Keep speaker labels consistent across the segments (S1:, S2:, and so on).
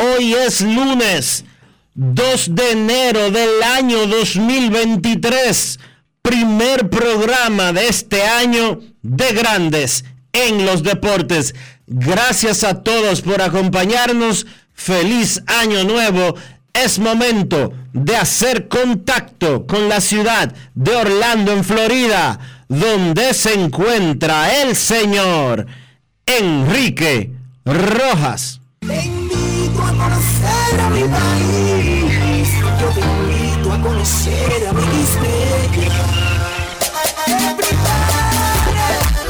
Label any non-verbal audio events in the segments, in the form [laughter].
S1: Hoy es lunes 2 de enero del año 2023, primer programa de este año de grandes en los deportes. Gracias a todos por acompañarnos. Feliz año nuevo. Es momento de hacer contacto con la ciudad de Orlando, en Florida, donde se encuentra el señor Enrique Rojas.
S2: Te invito a conocer a mi país. Yo te invito a conocer a mi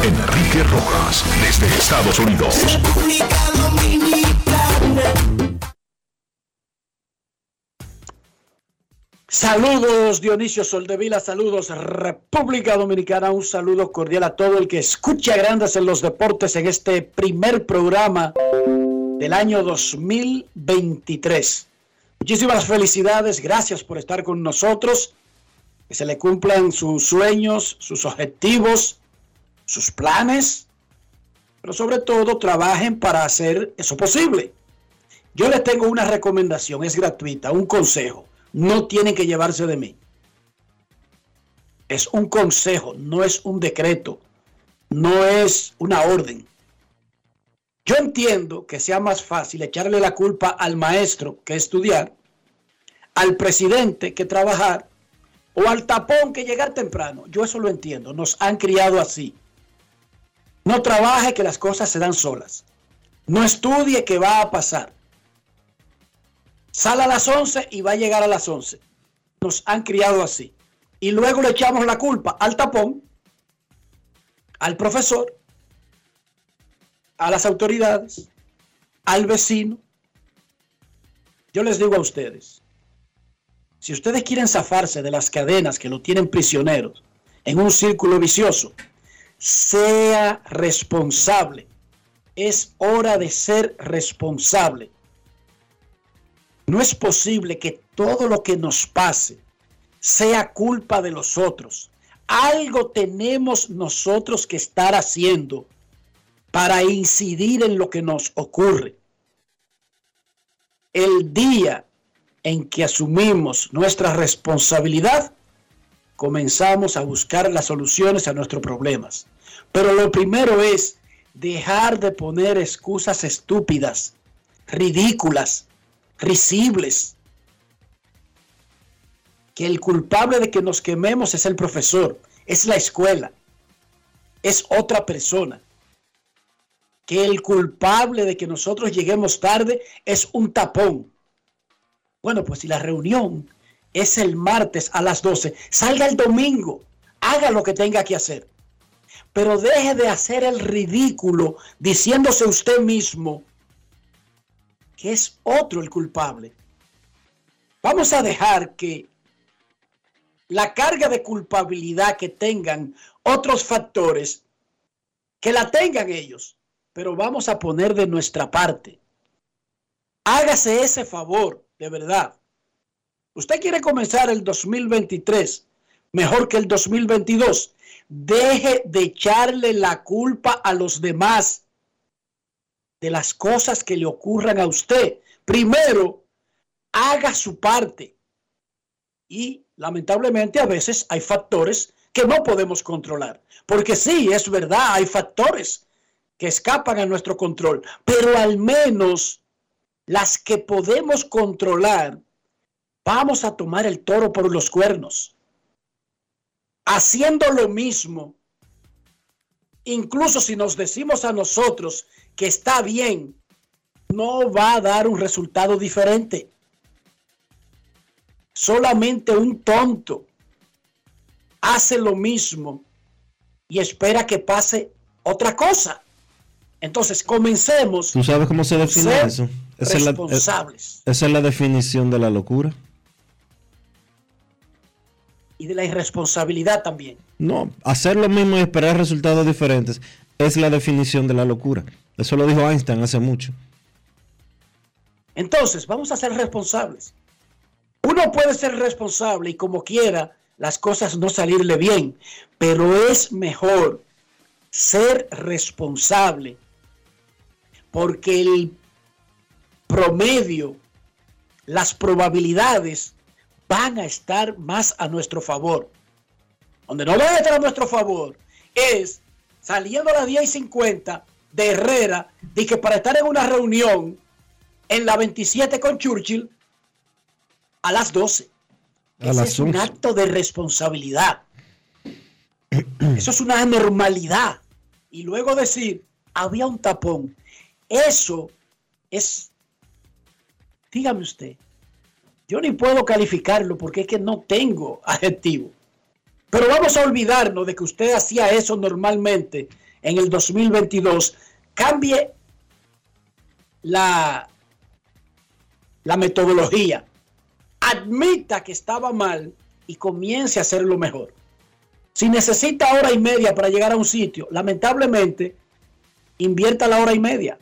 S3: Enrique Rojas, desde Estados Unidos.
S2: República Dominicana.
S4: Saludos Dionisio Soldevila, saludos República Dominicana, un saludo cordial a todo el que escucha Grandes en los Deportes en este primer programa del año 2023. Muchísimas felicidades, gracias por estar con nosotros, que se le cumplan sus sueños, sus objetivos, sus planes, pero sobre todo trabajen para hacer eso posible. Yo les tengo una recomendación, es gratuita, un consejo no tienen que llevarse de mí. Es un consejo, no es un decreto, no es una orden. Yo entiendo que sea más fácil echarle la culpa al maestro que estudiar, al presidente que trabajar o al tapón que llegar temprano. Yo eso lo entiendo, nos han criado así. No trabaje que las cosas se dan solas. No estudie que va a pasar. Sale a las 11 y va a llegar a las 11. Nos han criado así. Y luego le echamos la culpa al tapón, al profesor, a las autoridades, al vecino. Yo les digo a ustedes, si ustedes quieren zafarse de las cadenas que lo tienen prisioneros en un círculo vicioso, sea responsable. Es hora de ser responsable. No es posible que todo lo que nos pase sea culpa de los otros. Algo tenemos nosotros que estar haciendo para incidir en lo que nos ocurre. El día en que asumimos nuestra responsabilidad, comenzamos a buscar las soluciones a nuestros problemas. Pero lo primero es dejar de poner excusas estúpidas, ridículas, risibles. Que el culpable de que nos quememos es el profesor, es la escuela, es otra persona. Que el culpable de que nosotros lleguemos tarde es un tapón. Bueno, pues si la reunión es el martes a las 12, salga el domingo, haga lo que tenga que hacer. Pero deje de hacer el ridículo diciéndose usted mismo que es otro el culpable. Vamos a dejar que la carga de culpabilidad que tengan otros factores, que la tengan ellos, pero vamos a poner de nuestra parte. Hágase ese favor, de verdad. Usted quiere comenzar el 2023 mejor que el 2022. Deje de echarle la culpa a los demás de las cosas que le ocurran a usted. Primero, haga su parte. Y lamentablemente a veces hay factores que no podemos controlar. Porque sí, es verdad, hay factores que escapan a nuestro control. Pero al menos las que podemos controlar, vamos a tomar el toro por los cuernos. Haciendo lo mismo, incluso si nos decimos a nosotros que está bien, no va a dar un resultado diferente. Solamente un tonto hace lo mismo y espera que pase otra cosa. Entonces, comencemos.
S1: ¿Tú sabes cómo se define eso?
S4: responsables.
S1: esa es la definición de la locura.
S4: Y de la irresponsabilidad también.
S1: No, hacer lo mismo y esperar resultados diferentes es la definición de la locura. Eso lo dijo Einstein hace mucho.
S4: Entonces, vamos a ser responsables. Uno puede ser responsable y como quiera las cosas no salirle bien, pero es mejor ser responsable porque el promedio, las probabilidades van a estar más a nuestro favor. Donde no van a estar a nuestro favor es saliendo a las 10 y 50 de Herrera, de que para estar en una reunión en la 27 con Churchill a las 12. Ese es un acto de responsabilidad. Eso es una anormalidad. Y luego decir, había un tapón. Eso es, dígame usted, yo ni puedo calificarlo porque es que no tengo [laughs] adjetivo. Pero vamos a olvidarnos de que usted hacía eso normalmente en el 2022. Cambie la, la metodología. Admita que estaba mal y comience a hacerlo mejor. Si necesita hora y media para llegar a un sitio, lamentablemente, invierta la hora y media.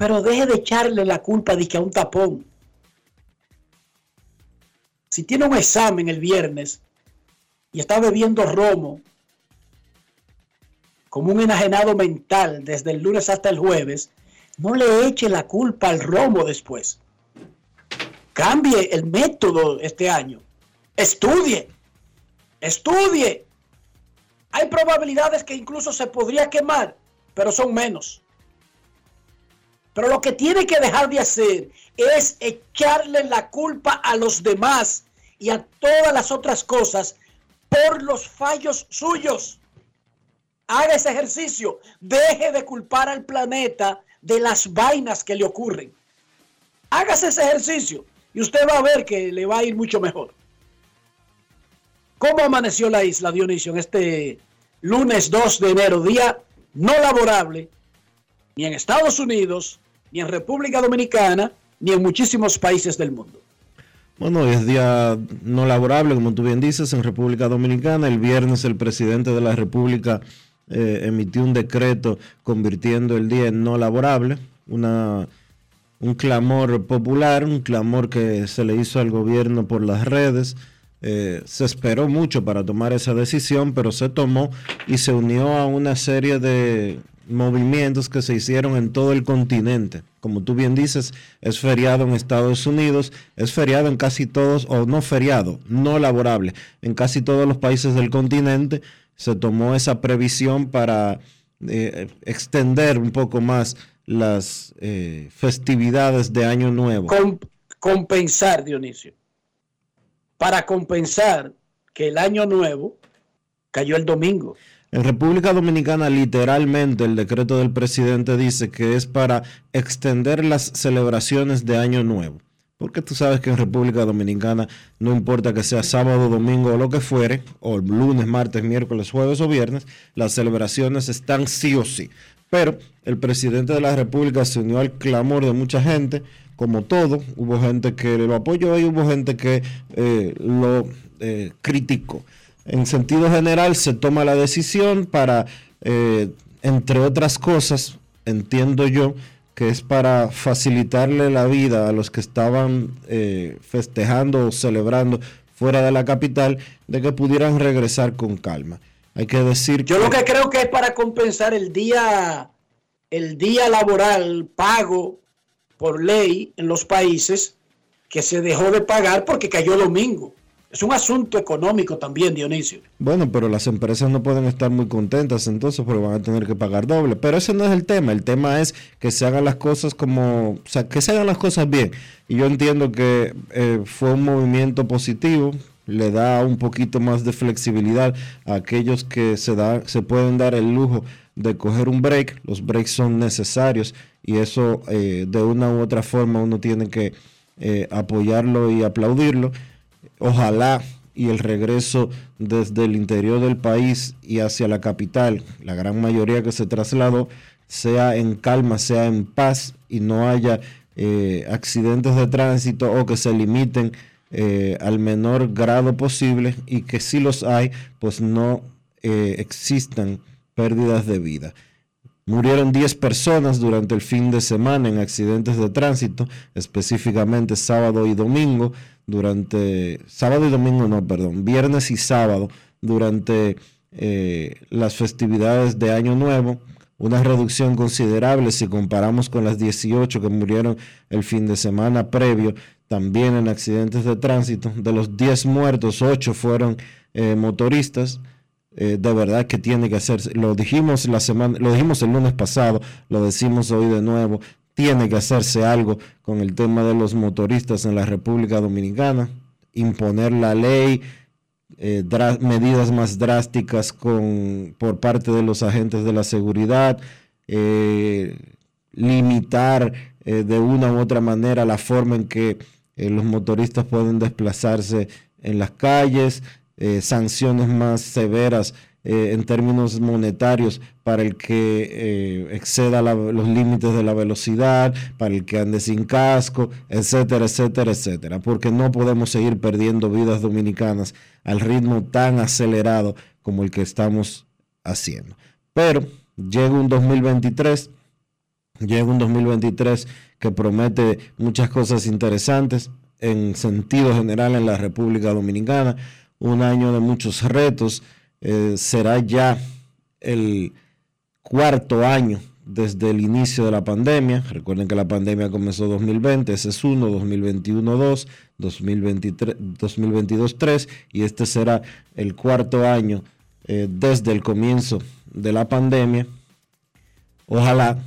S4: Pero deje de echarle la culpa de que a un tapón. Si tiene un examen el viernes y está bebiendo romo como un enajenado mental desde el lunes hasta el jueves, no le eche la culpa al romo después. Cambie el método este año. Estudie. Estudie. Hay probabilidades que incluso se podría quemar, pero son menos. Pero lo que tiene que dejar de hacer es echarle la culpa a los demás y a todas las otras cosas por los fallos suyos. Haga ese ejercicio. Deje de culpar al planeta de las vainas que le ocurren. Hágase ese ejercicio y usted va a ver que le va a ir mucho mejor. ¿Cómo amaneció la isla, Dionisio, en este lunes 2 de enero, día no laborable, ni en Estados Unidos, ni en República Dominicana, ni en muchísimos países del mundo?
S1: Bueno, hoy es día no laborable, como tú bien dices, en República Dominicana. El viernes el presidente de la República eh, emitió un decreto convirtiendo el día en no laborable, una, un clamor popular, un clamor que se le hizo al gobierno por las redes. Eh, se esperó mucho para tomar esa decisión, pero se tomó y se unió a una serie de movimientos que se hicieron en todo el continente. Como tú bien dices, es feriado en Estados Unidos, es feriado en casi todos, o no feriado, no laborable, en casi todos los países del continente. Se tomó esa previsión para eh, extender un poco más las eh, festividades de Año Nuevo.
S4: compensar, Dionisio. Para compensar que el Año Nuevo cayó el domingo.
S1: En República Dominicana, literalmente, el decreto del presidente dice que es para extender las celebraciones de Año Nuevo. Porque tú sabes que en República Dominicana no importa que sea sábado, domingo o lo que fuere, o lunes, martes, miércoles, jueves o viernes, las celebraciones están sí o sí. Pero el presidente de la República se unió al clamor de mucha gente, como todo, hubo gente que lo apoyó y hubo gente que eh, lo eh, criticó en sentido general se toma la decisión para, eh, entre otras cosas, entiendo yo, que es para facilitarle la vida a los que estaban eh, festejando o celebrando fuera de la capital, de que pudieran regresar con calma. Hay que decir
S4: Yo lo que creo que es para compensar el día, el día laboral pago por ley en los países que se dejó de pagar porque cayó domingo. Es un asunto económico también, Dionisio.
S1: Bueno, pero las empresas no pueden estar muy contentas entonces porque van a tener que pagar doble. Pero ese no es el tema. El tema es que se hagan las cosas como, o sea, que se hagan las cosas bien. Y yo entiendo que eh, fue un movimiento positivo. Le da un poquito más de flexibilidad a aquellos que se, da, se pueden dar el lujo de coger un break. Los breaks son necesarios y eso eh, de una u otra forma uno tiene que eh, apoyarlo y aplaudirlo Ojalá y el regreso desde el interior del país y hacia la capital, la gran mayoría que se trasladó, sea en calma, sea en paz y no haya eh, accidentes de tránsito o que se limiten eh, al menor grado posible y que si los hay, pues no eh, existan pérdidas de vida. Murieron 10 personas durante el fin de semana en accidentes de tránsito, específicamente sábado y domingo, durante sábado y domingo, no, perdón, viernes y sábado, durante eh, las festividades de Año Nuevo, una reducción considerable si comparamos con las 18 que murieron el fin de semana previo, también en accidentes de tránsito. De los 10 muertos, 8 fueron eh, motoristas. Eh, de verdad que tiene que hacerse, lo dijimos la semana, lo dijimos el lunes pasado, lo decimos hoy de nuevo, tiene que hacerse algo con el tema de los motoristas en la República Dominicana, imponer la ley, eh, medidas más drásticas con, por parte de los agentes de la seguridad, eh, limitar eh, de una u otra manera la forma en que los motoristas pueden desplazarse en las calles, sanciones más severas eh, en términos monetarios para el que eh, exceda los límites de la velocidad, para el que ande sin casco, etcétera, etcétera, etcétera, porque no podemos seguir perdiendo vidas dominicanas al ritmo tan acelerado como el que estamos haciendo. Pero llega un 2023, llega un 2023 que promete muchas cosas interesantes en sentido general en la República Dominicana, un año de muchos retos, eh, será ya el cuarto año desde el inicio de la pandemia. Recuerden que la pandemia comenzó 2020, ese es uno, 2021 dos, 2023, 2022 tres, y este será el cuarto año eh, desde el comienzo de la pandemia. Ojalá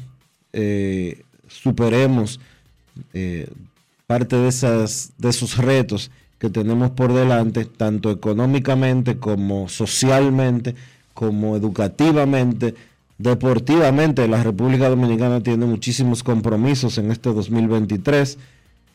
S1: eh, superemos parte de, esas, de esos retos que tenemos por delante, tanto económicamente como socialmente, como educativamente, deportivamente. La República Dominicana tiene muchísimos compromisos en este 2023,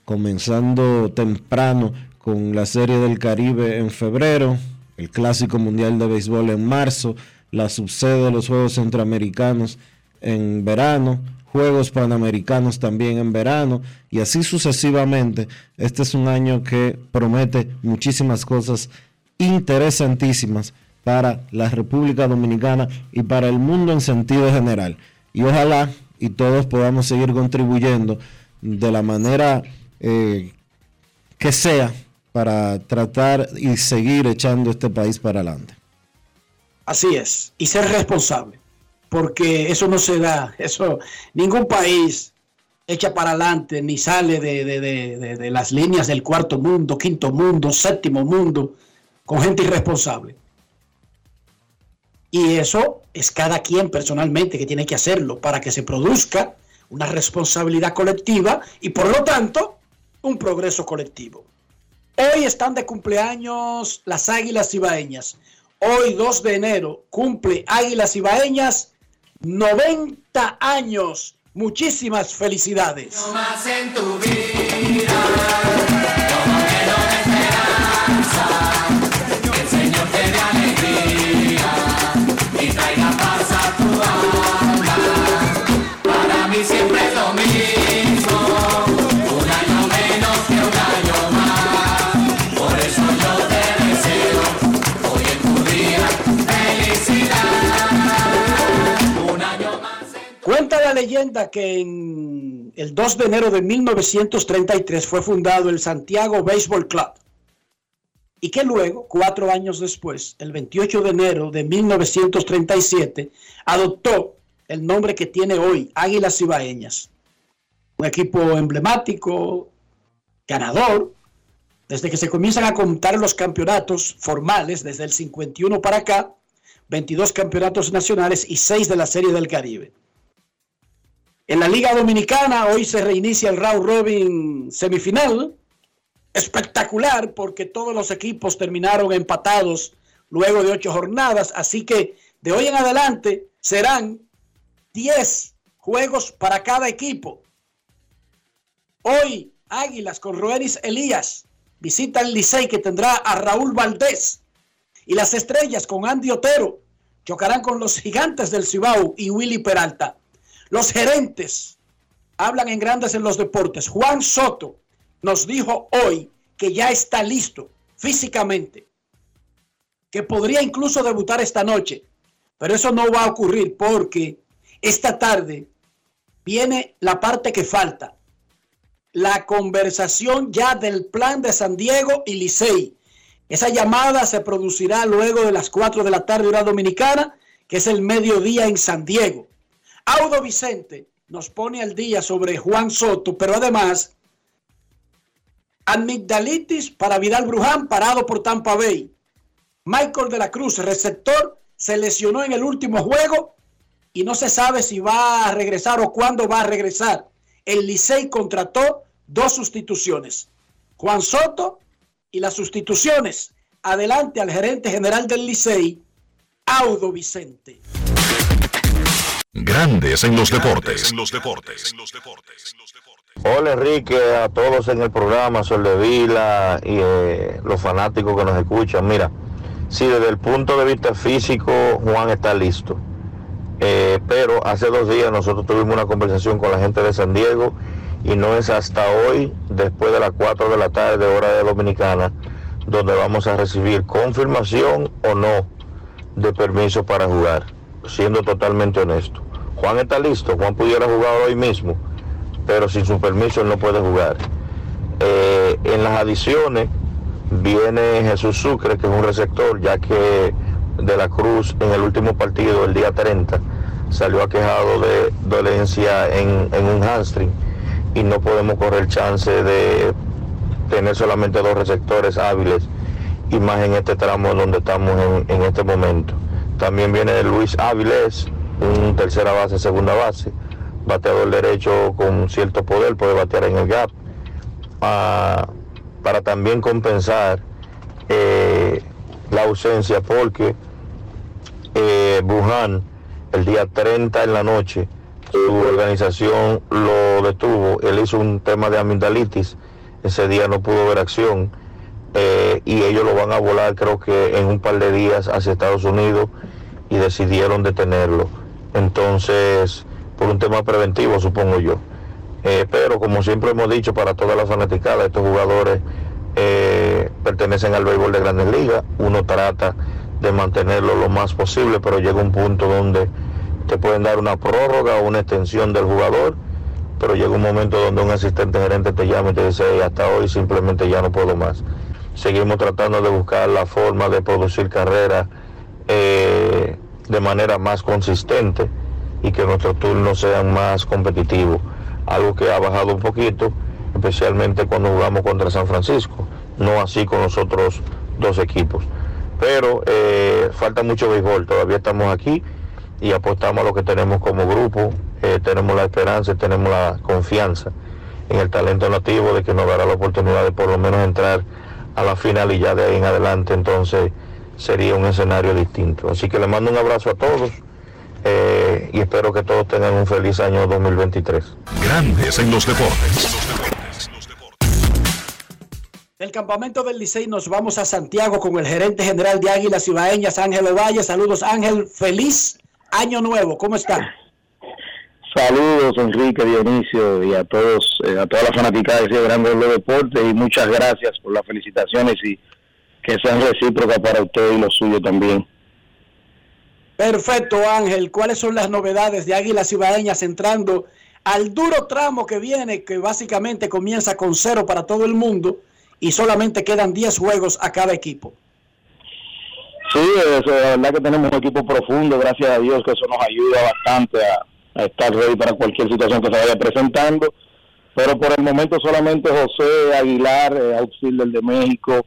S1: comenzando temprano con la Serie del Caribe en febrero, el Clásico Mundial de Béisbol en marzo, la subsede de los Juegos Centroamericanos en verano, Juegos Panamericanos también en verano y así sucesivamente. Este es un año que promete muchísimas cosas interesantísimas para la República Dominicana y para el mundo en sentido general. Y ojalá y todos podamos seguir contribuyendo de la manera eh, que sea para tratar y seguir echando este país para adelante.
S4: Así es, y ser responsable porque eso no se da, [laughs] eso ningún país echa para adelante ni sale de, las líneas del cuarto mundo, quinto mundo, séptimo mundo, con gente irresponsable. Y eso es cada quien personalmente que tiene que hacerlo para que se produzca una responsabilidad colectiva y por lo tanto un progreso colectivo. Hoy están de cumpleaños las águilas ibaeñas. Hoy 2 de enero cumple Águilas Ibaeñas 90 años. Muchísimas felicidades.
S2: No más en tu vida.
S4: La leyenda que en el 2 de enero de 1933 fue fundado el Santiago Baseball Club y que luego, cuatro años después, el 28 de enero de 1937, adoptó el nombre que tiene hoy, Águilas Ibaeñas. Un equipo emblemático, ganador, desde que se comienzan a contar los campeonatos formales, desde el 51 para acá, 22 campeonatos nacionales y 6 de la Serie del Caribe. En la Liga Dominicana hoy se reinicia el round robin semifinal. Espectacular porque todos los equipos terminaron empatados luego de ocho jornadas. Así que de hoy en adelante serán 10 juegos para cada equipo. Hoy Águilas con Roeris Elías visita el Licey que tendrá a Raúl Valdés. Y las estrellas con Andy Otero chocarán con los gigantes del Cibao y Willy Peralta. Los gerentes hablan en grandes en los deportes. Juan Soto nos dijo hoy que ya está listo físicamente, que podría incluso debutar esta noche, pero eso no va a ocurrir porque esta tarde viene la parte que falta, la conversación ya del plan de San Diego y Licey. Esa llamada se producirá luego de las 4 de la tarde hora dominicana, que es el mediodía en San Diego. Audo Vicente nos pone al día sobre Juan Soto, pero además amigdalitis para Vidal Bruján parado por Tampa Bay. Michael de la Cruz, receptor, se lesionó en el último juego y no se sabe si va a regresar o cuándo va a regresar. El Licey contrató dos sustituciones. Juan Soto y las sustituciones. Adelante al gerente general del Licey, Audo Vicente.
S3: Grandes en los deportes. En los deportes.
S5: Hola Enrique, a todos en el programa, Sol de Vila y eh, los fanáticos que nos escuchan. Mira, si desde el punto de vista físico Juan está listo, Eh, pero hace dos días nosotros tuvimos una conversación con la gente de San Diego y no es hasta hoy, después de las 4 de la tarde, hora de Dominicana, donde vamos a recibir confirmación o no de permiso para jugar, siendo totalmente honesto. Juan está listo, Juan pudiera jugar hoy mismo, pero sin su permiso él no puede jugar. Eh, en las adiciones viene Jesús Sucre, que es un receptor, ya que de la Cruz en el último partido, el día 30, salió aquejado de dolencia en, en un hamstring y no podemos correr chance de tener solamente dos receptores hábiles y más en este tramo donde estamos en, en este momento. También viene Luis Áviles, un tercera base, segunda base, bateador derecho con cierto poder, puede batear en el gap, ah, para también compensar eh, la ausencia porque eh, Wuhan el día 30 en la noche su organización lo detuvo, él hizo un tema de amigdalitis, ese día no pudo ver acción eh, y ellos lo van a volar creo que en un par de días hacia Estados Unidos y decidieron detenerlo. Entonces, por un tema preventivo supongo yo. Eh, pero como siempre hemos dicho para todas las fanaticadas, estos jugadores eh, pertenecen al béisbol de grandes ligas, uno trata de mantenerlo lo más posible, pero llega un punto donde te pueden dar una prórroga o una extensión del jugador, pero llega un momento donde un asistente gerente te llama y te dice, "Hey, hasta hoy simplemente ya no puedo más. Seguimos tratando de buscar la forma de producir carreras eh, de manera más consistente y que nuestros turnos sean más competitivos. Algo que ha bajado un poquito, especialmente cuando jugamos contra San Francisco, no así con los otros dos equipos. Pero eh, falta mucho béisbol, todavía estamos aquí y apostamos a lo que tenemos como grupo, eh, tenemos la esperanza, y tenemos la confianza en el talento nativo de que nos dará la oportunidad de por lo menos entrar a la final y ya de ahí en adelante entonces sería un escenario distinto. Así que le mando un abrazo a todos eh, y espero que todos tengan un feliz año 2023.
S3: Grandes en los deportes.
S4: Del campamento del Licey nos vamos a Santiago con el gerente general de Águilas Ibaeñas, Ángel Ovalle. Saludos Ángel, feliz año nuevo, ¿cómo está?
S6: Saludos Enrique, Dionisio y a todos, eh, a todas las fanáticas de Grandes los Deportes y muchas gracias por las felicitaciones y que sean recíprocas para usted y los suyos también.
S4: Perfecto Ángel, ¿cuáles son las novedades de Águilas Ibaeñas entrando al duro tramo que viene, que básicamente comienza con cero para todo el mundo y solamente quedan 10 juegos a cada equipo?
S6: Sí, es, la verdad que tenemos un equipo profundo, gracias a Dios que eso nos ayuda bastante a, a estar ready para cualquier situación que se vaya presentando. Pero por el momento solamente José Aguilar, eh, outfielder de México,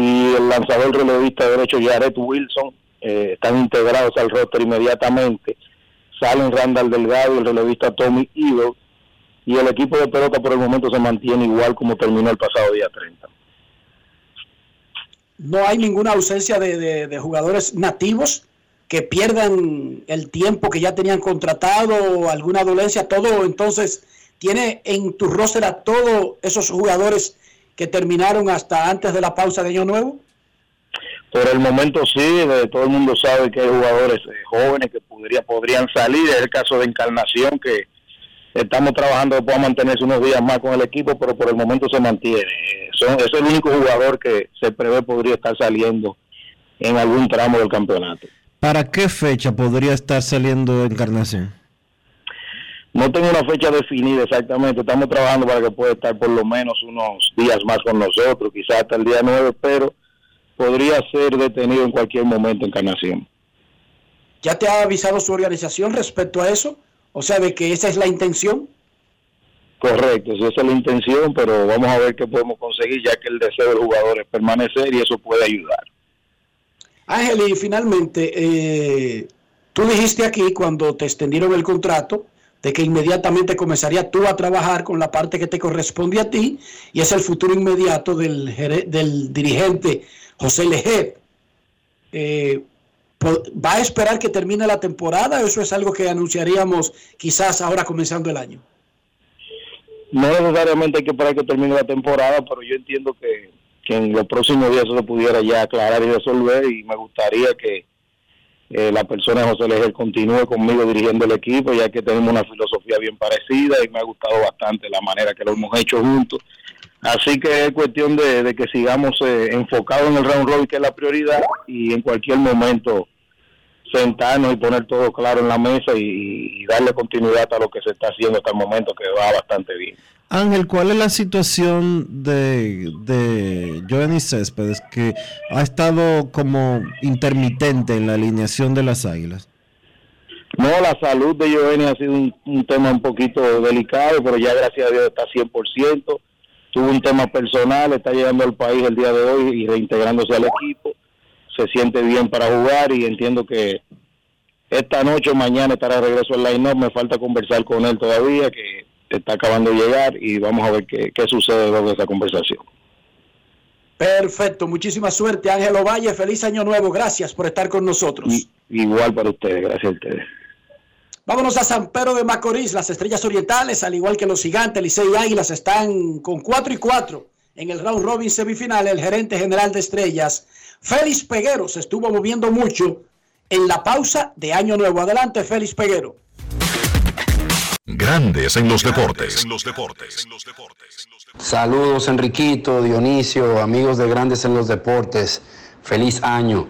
S6: y el lanzador relevista derecho Jared Wilson eh, están integrados al roster inmediatamente. Salen Randall Delgado el relevista Tommy Eagle. Y el equipo de pelota por el momento se mantiene igual como terminó el pasado día 30.
S4: No hay ninguna ausencia de, de- de jugadores nativos que pierdan el tiempo que ya tenían contratado alguna dolencia. Todo entonces tiene en tu roster a todos esos jugadores que terminaron hasta antes de la pausa de Año Nuevo.
S6: Por el momento sí, eh, todo el mundo sabe que hay jugadores eh, jóvenes que podría, podrían salir. Es el caso de Encarnación, que estamos trabajando que pueda mantenerse unos días más con el equipo, pero por el momento se mantiene. Son- es el único jugador que se prevé podría estar saliendo en algún tramo del campeonato.
S1: ¿Para qué fecha podría estar saliendo Encarnación?
S6: No tengo una fecha definida exactamente, estamos trabajando para que pueda estar por lo menos unos días más con nosotros, quizás hasta el día 9, pero podría ser detenido en cualquier momento Encarnación.
S4: ¿Ya te ha avisado su organización respecto a eso? O sea, de que esa es la intención.
S6: Correcto, esa es la intención, pero vamos a ver qué podemos conseguir, ya que el deseo del jugador es permanecer y eso puede ayudar.
S4: Ángel, y finalmente, eh, tú dijiste aquí cuando te extendieron el contrato de que inmediatamente comenzaría tú a trabajar con la parte que te corresponde a ti y es el futuro inmediato del, del dirigente José Lejer. Eh, ¿Va a esperar que termine la temporada eso es algo que anunciaríamos quizás ahora comenzando el año?
S6: No necesariamente hay que esperar que termine la temporada, pero yo entiendo que, que en los próximos días eso se pudiera ya aclarar y resolver y me gustaría que eh, la persona José Leger continúe conmigo dirigiendo el equipo, ya que tenemos una filosofía bien parecida y me ha gustado bastante la manera que lo hemos hecho juntos. Así que es cuestión de, de que sigamos eh, enfocados en el round robin, que es la prioridad, y en cualquier momento sentarnos y poner todo claro en la mesa y, y darle continuidad a lo que se está haciendo hasta el momento, que va bastante bien.
S1: Ángel, ¿cuál es la situación de, de Giovanni Céspedes que ha estado como intermitente en la alineación de las Águilas?
S6: No, la salud de Giovanni ha sido un, tema un poquito delicado, pero ya gracias a Dios está 100%. Tuvo un tema personal, está llegando al país el día de hoy y reintegrándose al equipo. Se siente bien para jugar y entiendo que esta noche o mañana estará de regreso al line-up. Me falta conversar con él todavía, que está acabando de llegar y vamos a ver qué, qué sucede luego de esa conversación.
S4: Perfecto, muchísima suerte Ángel Ovalle, feliz año nuevo, gracias por estar con nosotros.
S6: Y, igual para ustedes, gracias a ustedes.
S4: Vámonos a San Pedro de Macorís. Las estrellas orientales, al igual que los gigantes, Licey y Águilas, están con 4 y 4 en el round robin semifinal. El gerente general de estrellas, Félix Peguero, se estuvo moviendo mucho en la pausa de Año Nuevo. Adelante, Félix Peguero.
S3: Grandes en los deportes. En los deportes.
S7: Saludos Enriquito, Dionisio, amigos de Grandes en los Deportes. Feliz año.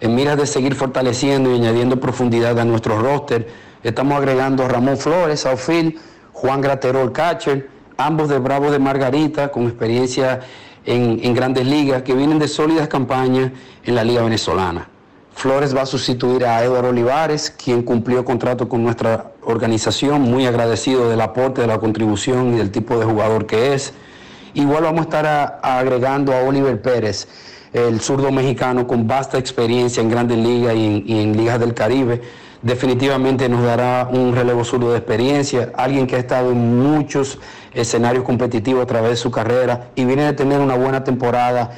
S7: En miras de seguir fortaleciendo y añadiendo profundidad a nuestro roster, estamos agregando a Ramón Flores, a Ofil, Juan Graterol Catcher, ambos de Bravo de Margarita, con experiencia en, en grandes ligas, que vienen de sólidas campañas en la Liga Venezolana. Flores va a sustituir a Eduardo Olivares, quien cumplió contrato con nuestra organización, muy agradecido del aporte, de la contribución y del tipo de jugador que es. Igual vamos a estar agregando a Oliver Pérez, el zurdo mexicano con vasta experiencia en grandes ligas y en, y en ligas del Caribe. Definitivamente nos dará un relevo zurdo de experiencia, alguien que ha estado en muchos escenarios competitivos a través de su carrera y viene de tener una buena temporada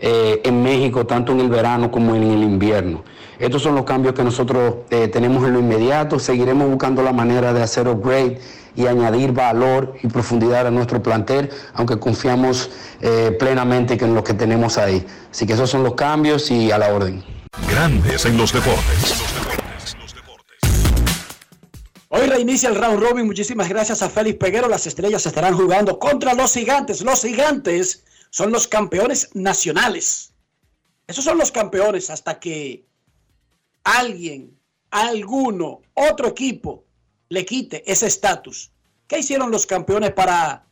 S7: eh, en México, tanto en el verano como en el invierno. Estos son los cambios que nosotros eh, tenemos en lo inmediato. Seguiremos buscando la manera de hacer upgrade y añadir valor y profundidad a nuestro plantel, aunque confiamos eh, plenamente en lo que tenemos ahí. Así que esos son los cambios y a la orden.
S3: Grandes en los deportes.
S4: Hoy reinicia el round robin. Muchísimas gracias a Félix Peguero. Las estrellas estarán jugando contra los gigantes. Los gigantes son los campeones nacionales. Esos son los campeones hasta que alguien, alguno, otro equipo le quite ese estatus. ¿Qué hicieron los campeones para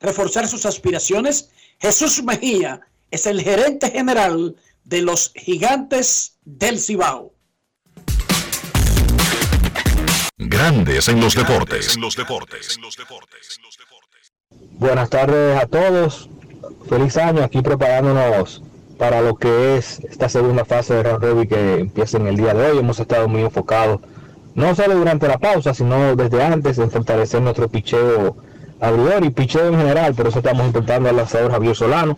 S4: reforzar sus aspiraciones? Jesús Mejía es el gerente general de los gigantes del Cibao.
S3: Grandes en los deportes.
S8: Buenas tardes a todos. Feliz año aquí preparándonos para lo que es esta segunda fase de round robin que empieza en el día de hoy. Hemos estado muy enfocados, no solo durante la pausa, sino desde antes en fortalecer nuestro picheo abridor y picheo en general. Por eso estamos intentando al lanzador Javier Solano,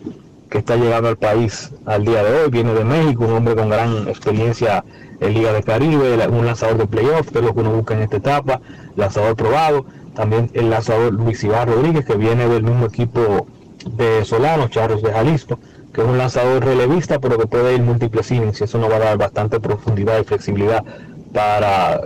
S8: que está llegando al país al día de hoy. Viene de México, un hombre con gran experiencia en Liga de Caribe, un lanzador de playoff, que es lo que uno busca en esta etapa, lanzador probado. También el lanzador Luis Iván Rodríguez, que viene del mismo equipo de Solano, Charros de Jalisco, que es un lanzador relevista, pero que puede ir múltiples innings y eso nos va a dar bastante profundidad y flexibilidad para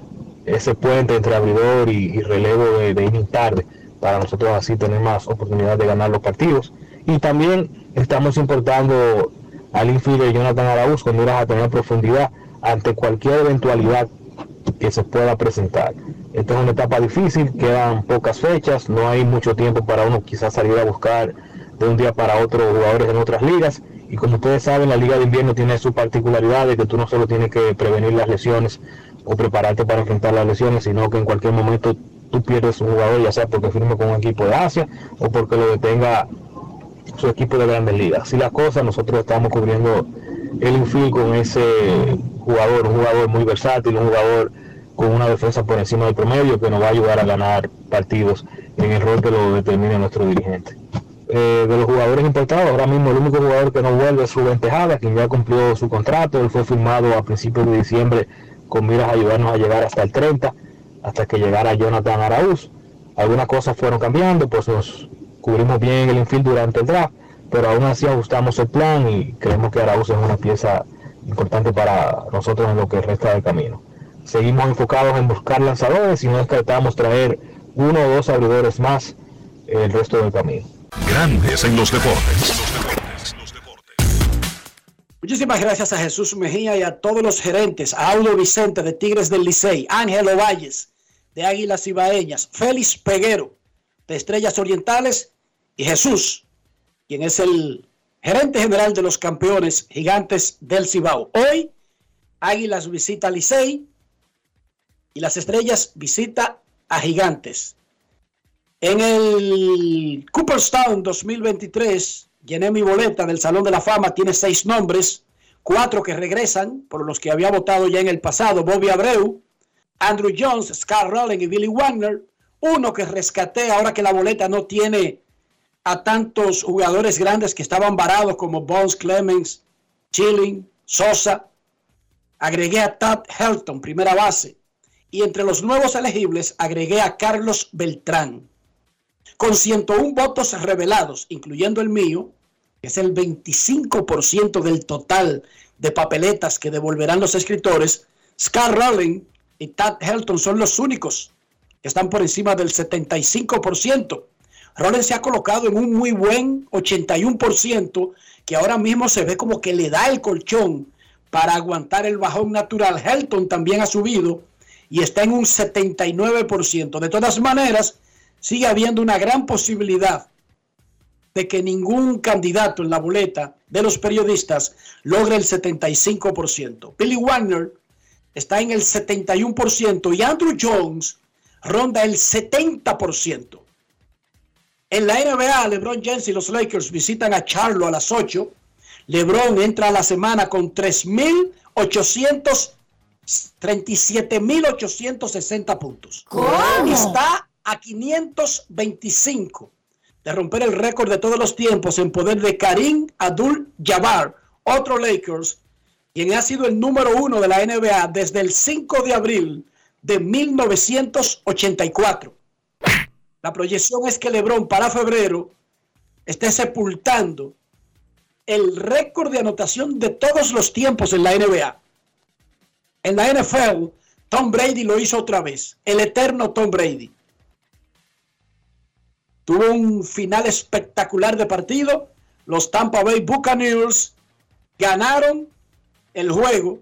S8: ese puente entre abridor y, relevo de, de inning tarde, para nosotros así tener más oportunidad de ganar los partidos. Y también estamos importando al infield de Jonathan Arauz con miras a tener profundidad ante cualquier eventualidad que se pueda presentar. Esta es una etapa difícil, quedan pocas fechas, no hay mucho tiempo para uno quizás salir a buscar de un día para otro jugadores en otras ligas. Y como ustedes saben, la liga de invierno tiene su particularidad de que tú no solo tienes que prevenir las lesiones o prepararte para enfrentar las lesiones, sino que en cualquier momento tú pierdes un jugador, ya sea porque firme con un equipo de Asia o porque lo detenga su equipo de grandes ligas. Así las cosas, nosotros estamos cubriendo el infield con ese jugador, un jugador muy versátil, un jugador con una defensa por encima del promedio que nos va a ayudar a ganar partidos en el rol que lo determine nuestro dirigente. Eh, de los jugadores importados, ahora mismo el único jugador que no vuelve es Rubén Tejada, quien ya cumplió su contrato, él fue firmado a principios de diciembre con miras a ayudarnos a llegar hasta el 30, hasta que llegara Jonathan Araúz. Algunas cosas fueron cambiando, pues nos cubrimos bien el infield durante el draft, pero aún así ajustamos el plan y creemos que Araúz es una pieza importante para nosotros en lo que resta del camino. Seguimos enfocados en buscar lanzadores y no descartamos traer uno o dos abridores más el resto del camino.
S3: Grandes en los deportes.
S4: Muchísimas gracias a Jesús Mejía y a todos los gerentes, a Audo Vicente de Tigres del Licey, Ángelo Valles de Águilas Ibaeñas, Félix Peguero de Estrellas Orientales y Jesús, quien es el gerente general de los campeones gigantes del Cibao. Hoy Águilas visita Licey y las Estrellas visita a Gigantes. En el Cooperstown 2023, llené mi boleta del Salón de la Fama, tiene seis nombres, cuatro que regresan, por los que había votado ya en el pasado, Bobby Abreu, Andrew Jones, Scott Rowling y Billy Wagner, uno que rescaté ahora que la boleta no tiene a tantos jugadores grandes que estaban varados como Bones Clemens, Chilling, Sosa, agregué a Tad Helton, primera base, y entre los nuevos elegibles agregué a Carlos Beltrán con 101 votos revelados, incluyendo el mío, que es el 25% del total de papeletas que devolverán los escritores, Scott Rowling y Tad Helton son los únicos que están por encima del 75%. Rowling se ha colocado en un muy buen 81%, que ahora mismo se ve como que le da el colchón para aguantar el bajón natural. Helton también ha subido y está en un 79%. De todas maneras, sigue habiendo una gran posibilidad de que ningún candidato en la boleta de los periodistas logre el 75%. Billy Wagner está en el 71% y Andrew Jones ronda el 70%. En la NBA, LeBron James y los Lakers visitan a Charlo a las 8. LeBron entra a la semana con 3.800 37.860 puntos.
S9: ¿Cómo?
S4: Está a 525 de romper el récord de todos los tiempos en poder de Karim Abdul Jabbar, otro Lakers, quien ha sido el número uno de la NBA desde el 5 de abril de 1984. La proyección es que LeBron para febrero esté sepultando el récord de anotación de todos los tiempos en la NBA. En la NFL, Tom Brady lo hizo otra vez, el eterno Tom Brady. Tuvo un final espectacular de partido. Los Tampa Bay Buccaneers ganaron el juego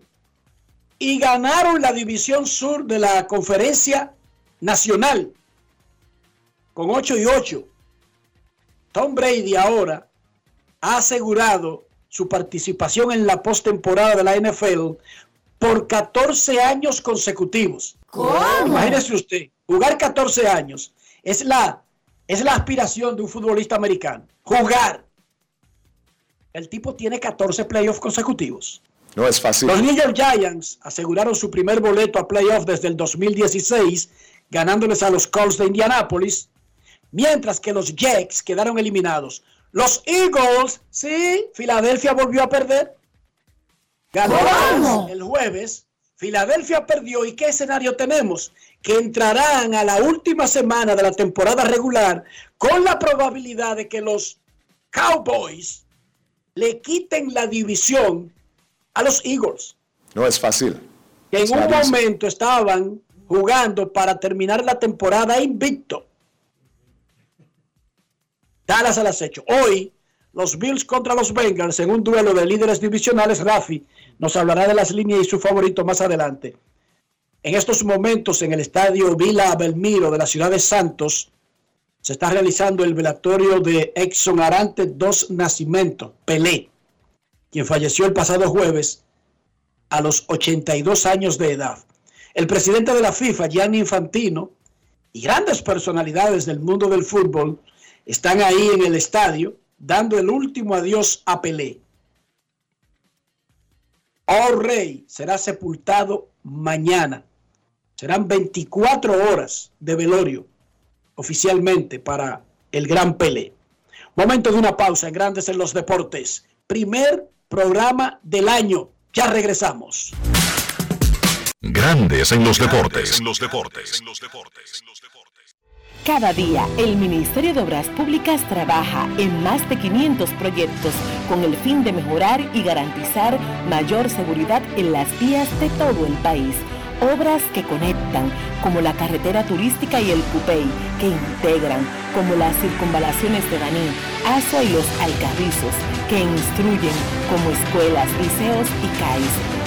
S4: y ganaron la división sur de la conferencia nacional con 8 y 8. Tom Brady ahora ha asegurado su participación en la postemporada de la NFL por 14 años consecutivos. Imagínese usted, jugar 14 años es la, es la aspiración de un futbolista americano. Jugar. El tipo tiene 14 playoffs consecutivos.
S9: No es fácil.
S4: Los New York Giants aseguraron su primer boleto a playoff desde el 2016, ganándoles a los Colts de Indianápolis, mientras que los Jets quedaron eliminados. Los Eagles, sí, Filadelfia volvió a perder. Ganó el jueves. Filadelfia perdió. ¿Y qué escenario tenemos? Que entrarán a la última semana de la temporada regular con la probabilidad de que los Cowboys le quiten la división a los Eagles.
S9: No es fácil.
S4: Que en un momento estaban jugando para terminar la temporada invicto. Dallas al acecho. Hoy, los Bills contra los Bengals en un duelo de líderes divisionales. Rafi nos hablará de las líneas y su favorito más adelante. En estos momentos, en el estadio Vila Belmiro de la ciudad de Santos, se está realizando el velatorio de Exxon Arante dos Nacimiento, Pelé, quien falleció el pasado jueves a los 82 años de edad. El presidente de la FIFA, Gianni Infantino, y grandes personalidades del mundo del fútbol están ahí en el estadio dando el último adiós a Pelé. Oh Rey será sepultado mañana. Serán 24 horas de velorio oficialmente para el gran Pelé. Momento de una pausa en Grandes en los Deportes. Primer programa del año. Ya regresamos.
S3: Grandes en los deportes. En los deportes.
S10: Cada día, el Ministerio de Obras Públicas trabaja en más de 500 proyectos con el fin de mejorar y garantizar mayor seguridad en las vías de todo el país. Obras que conectan, como la carretera turística y el Cupey, que integran, como las circunvalaciones de Baní, Asua y los Alcarrizos, que instruyen, como escuelas, liceos y CAIS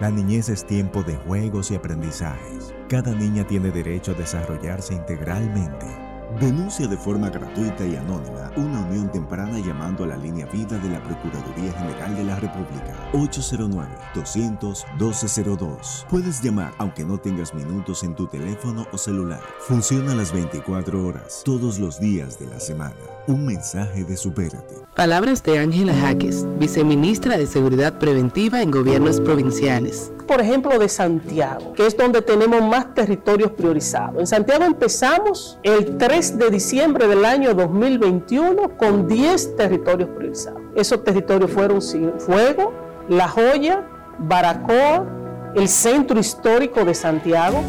S11: La niñez es tiempo de juegos y aprendizajes. Cada niña tiene derecho a desarrollarse integralmente. Denuncia de forma gratuita y anónima una unión temprana llamando a la línea vida de la Procuraduría General de la República 809-200-1202. Puedes llamar aunque no tengas minutos en tu teléfono o celular. Funciona las 24 horas, todos los días de la semana. Un mensaje de Supérate.
S12: Palabras de Ángela Jaques, viceministra de Seguridad Preventiva en Gobiernos Provinciales.
S13: Por ejemplo, de Santiago, que es donde tenemos más territorios priorizados. En Santiago empezamos el 3 de diciembre del año 2021 con 10 territorios priorizados. Esos territorios fueron Fuego, La Joya, Baracoa, el Centro Histórico de Santiago,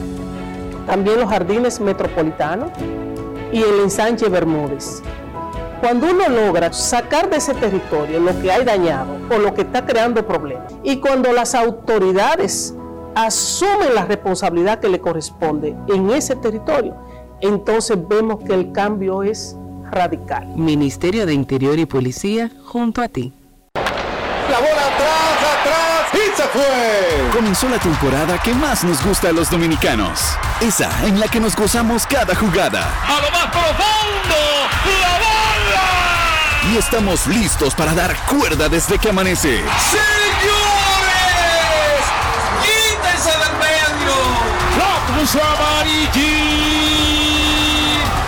S13: también los Jardines Metropolitanos y el ensanche Bermúdez. Cuando uno logra sacar de ese territorio lo que hay dañado o lo que está creando problemas, y cuando las autoridades asumen la responsabilidad que le corresponde en ese territorio, entonces vemos que el cambio es radical.
S12: Ministerio de Interior y Policía, junto a ti.
S14: La bola atrás, atrás y se fue.
S15: Comenzó la temporada que más nos gusta a los dominicanos. Esa en la que nos gozamos cada jugada.
S14: A lo más profundo, la bola.
S15: Y estamos listos para dar cuerda desde que amanece.
S14: ¡Señores!
S15: ¡Quítense del medio! ¡La puso!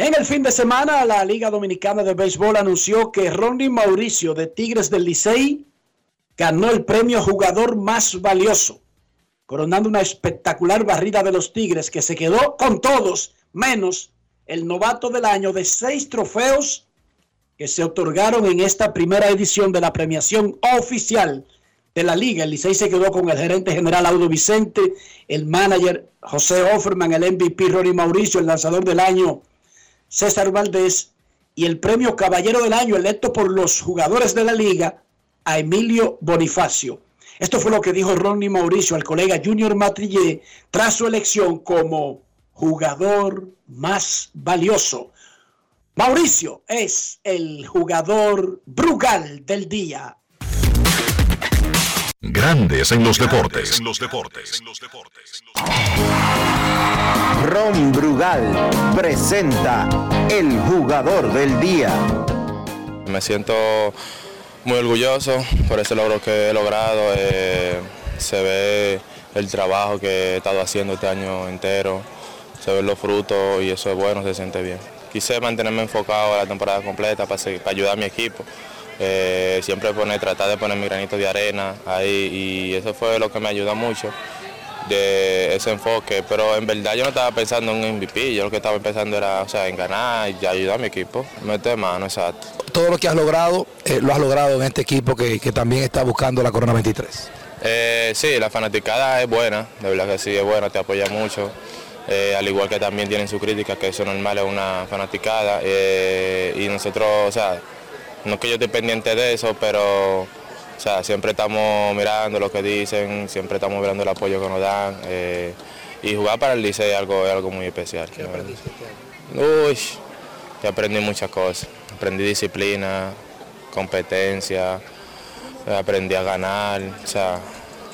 S4: En el fin de semana, la Liga Dominicana de Béisbol anunció que Ronnie Mauricio de Tigres del Licey ganó el premio jugador más valioso, coronando una espectacular barrida de los Tigres que se quedó con todos, menos el novato del año de seis trofeos que se otorgaron en esta primera edición de la premiación oficial de la liga. El Licey se quedó con el gerente general Audo Vicente, el manager José Offerman, el MVP Rory Mauricio, el lanzador del año César Valdés y el premio Caballero del Año electo por los jugadores de la liga a Emilio Bonifacio. Esto fue lo que dijo Ronnie Mauricio al colega Junior Matrillé tras su elección como jugador más valioso. Mauricio es el jugador Brugal del día.
S3: Grandes en los deportes.
S16: En los deportes.
S1: Ron Brugal presenta el jugador del día.
S17: Me siento muy orgulloso por ese logro que he logrado. eh, se ve el trabajo que he estado haciendo este año entero, se ven los frutos y eso es bueno, se siente bien. Quise mantenerme enfocado la temporada completa para, seguir- para ayudar a mi equipo. Eh, siempre poner, tratar de poner mi granito de arena ahí y eso fue lo que me ayudó mucho de ese enfoque, pero en verdad yo no estaba pensando en un MVP, yo lo que estaba pensando era o sea, en ganar y ayudar a mi equipo, meter mano, exacto.
S18: Todo lo que has logrado, eh, lo has logrado en este equipo que, que también está buscando la Corona 23.
S17: Eh, sí, la fanaticada es buena, de verdad que sí, es buena, te apoya mucho. Eh, al igual que también tienen su crítica, que eso normal es una fanaticada. y nosotros, o sea, no es que yo esté pendiente de eso, pero o sea, siempre estamos mirando lo que dicen, siempre estamos mirando el apoyo que nos dan. eh, y jugar para el Licey es algo, es algo muy especial. ¿Qué aprendiste? Uy, yo aprendí muchas cosas. Aprendí disciplina, competencia, aprendí a ganar, o sea,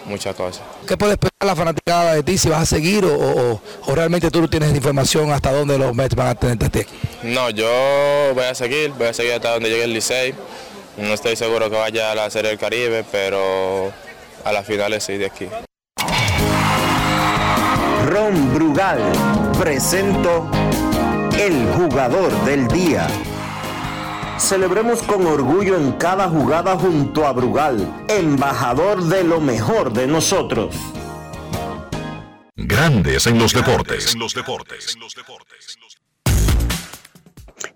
S17: muchas cosas.
S18: ¿Qué puede esperar la fanaticada de ti? Si vas a seguir o, o- o realmente tú no tienes información hasta dónde los Mets van a tener este aquí.
S17: No, yo voy a seguir, voy a seguir hasta donde llegue el Licey. No estoy seguro que vaya a la Serie del Caribe, pero a las finales sí de aquí.
S1: Ron Brugal presento el jugador del día. Celebremos con orgullo en cada jugada junto a Brugal, embajador de lo mejor de nosotros.
S3: Grandes en los deportes.
S16: En los deportes.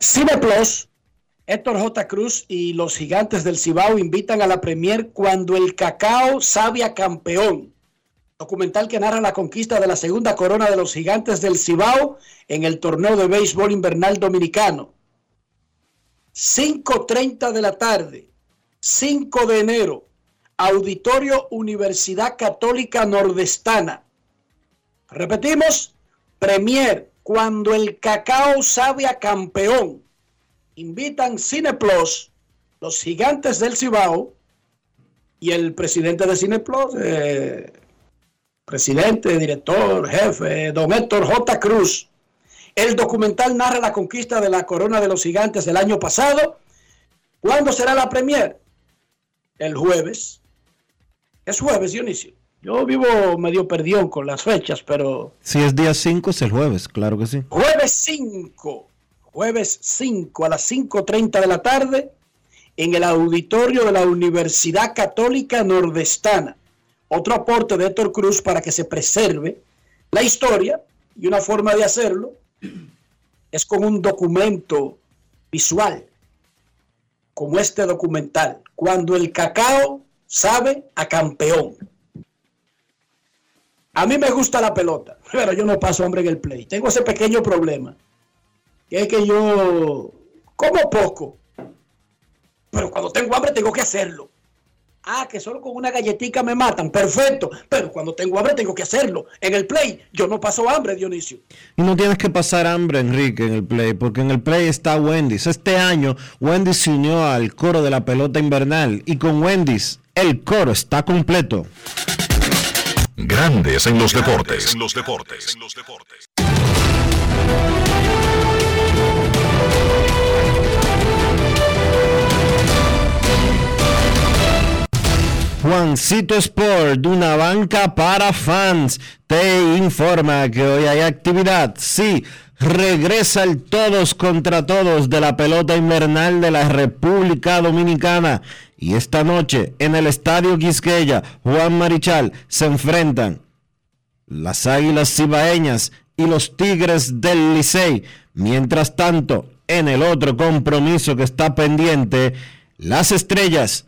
S4: Cineplus, Héctor J. Cruz y los gigantes del Cibao invitan a la premier cuando el cacao sabe a campeón. Documental que narra la conquista de la segunda corona de los gigantes del Cibao en el torneo de béisbol invernal dominicano. 5.30 de la tarde, 5 de enero, Auditorio Universidad Católica Nordestana. Repetimos, Premier, cuando el cacao sabe a campeón. Invitan Cineplus, los gigantes del Cibao y el presidente de Cineplus, eh, presidente, director, jefe, don Héctor J. Cruz. El documental narra la conquista de la corona de los gigantes del año pasado. ¿Cuándo será la premier? El jueves. Es jueves, Dionisio. Yo vivo medio perdido con las fechas, pero
S19: Si es día 5 es el jueves, claro que sí.
S4: Jueves 5, jueves 5 a las 5.30 de la tarde en el auditorio de la Universidad Católica Nordestana. Otro aporte de Héctor Cruz para que se preserve la historia y una forma de hacerlo es con un documento visual, como este documental, cuando el cacao sabe a campeón. A mí me gusta la pelota, [laughs] pero yo no paso hambre en el play. Tengo ese pequeño problema, que es que yo como poco, pero cuando tengo hambre tengo que hacerlo. Ah, que solo con una galletita me matan. Perfecto. Pero cuando tengo hambre tengo que hacerlo. En el play yo no paso hambre, Dionisio.
S1: Y no tienes que pasar hambre, Enrique, en el Play, porque en el Play está Wendy's. Este año Wendy's se unió al coro de la pelota invernal y con Wendy's el coro está completo.
S3: Grandes en los deportes.
S20: En los deportes.
S1: Juancito Sport, una banca para fans, te informa que hoy hay actividad. Sí, regresa el todos contra todos de la pelota invernal de la República Dominicana. Y esta noche en el Estadio Quisqueya, Juan Marichal se enfrentan las Águilas Cibaeñas y los Tigres del Licey. Mientras tanto, en el otro compromiso que está pendiente, las Estrellas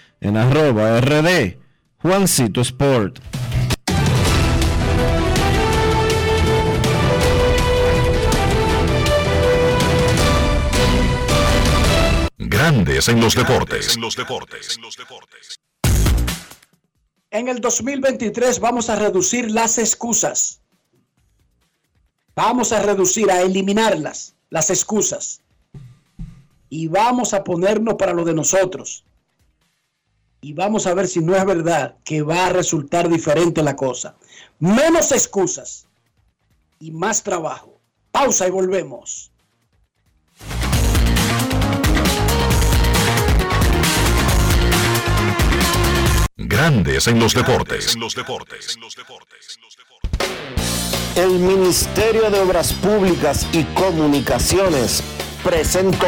S1: en arroba rd Juancito Sport.
S3: Grandes en los deportes.
S20: En los deportes.
S4: En el 2023 vamos a reducir las excusas. Vamos a reducir, a eliminarlas, las excusas. Y vamos a ponernos para lo de nosotros. Y vamos a ver si no es verdad que va a resultar diferente la cosa. Menos excusas y más trabajo. Pausa y volvemos.
S3: Grandes en los deportes.
S20: En los deportes.
S1: El Ministerio de Obras Públicas y Comunicaciones presentó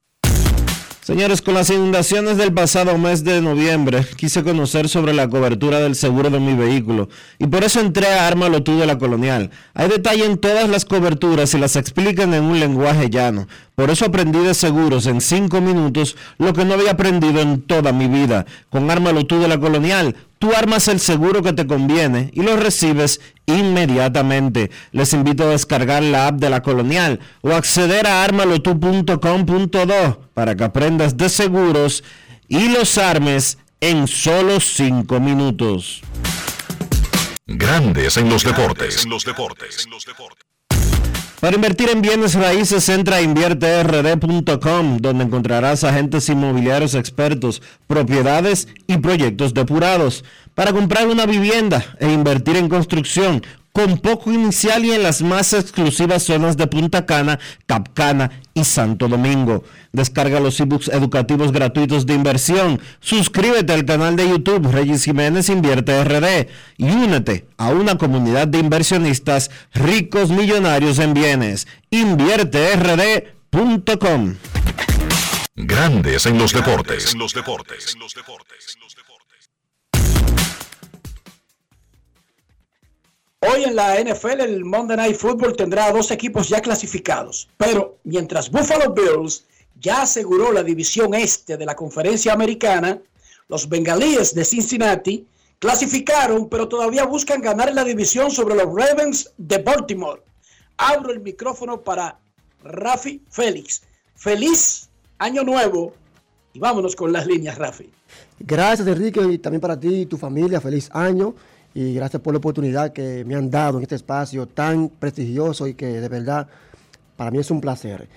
S1: Señores, con las inundaciones del pasado mes de noviembre, quise conocer sobre la cobertura del seguro de mi vehículo y por eso entré a Ármalo tú de la Colonial. Hay detalle en todas las coberturas y las explican en un lenguaje llano. Por eso aprendí de seguros en 5 minutos lo que no había aprendido en toda mi vida. Con Ármalo tú de la Colonial, tú armas el seguro que te conviene y lo recibes inmediatamente. Les invito a descargar la app de la Colonial o acceder a armalotu.com.do para que aprendas de seguros y los armes en solo 5 minutos.
S3: Grandes en los deportes.
S21: En los deportes.
S1: Para invertir en bienes raíces, entra a invierterd.com, donde encontrarás agentes inmobiliarios expertos, propiedades y proyectos depurados. Para comprar una vivienda e invertir en construcción, con poco inicial y en las más exclusivas zonas de Punta Cana, Capcana y Santo Domingo. Descarga los ebooks educativos gratuitos de inversión, suscríbete al canal de YouTube Regis Jiménez Invierte RD y únete a una comunidad de inversionistas ricos millonarios en bienes. InvierteRD.com
S3: Grandes en los deportes.
S21: En los deportes.
S4: Hoy en la NFL el Monday Night Football tendrá dos equipos ya clasificados, pero mientras Buffalo Bills ya aseguró la división este de la conferencia americana, los bengalíes de Cincinnati clasificaron, pero todavía buscan ganar la división sobre los Ravens de Baltimore. Abro el micrófono para Rafi Félix. Feliz año nuevo y vámonos con las líneas, Rafi.
S22: Gracias, Enrique, y también para ti y tu familia. Feliz año y gracias por la oportunidad que me han dado en este espacio tan prestigioso y que de verdad para mí es un placer.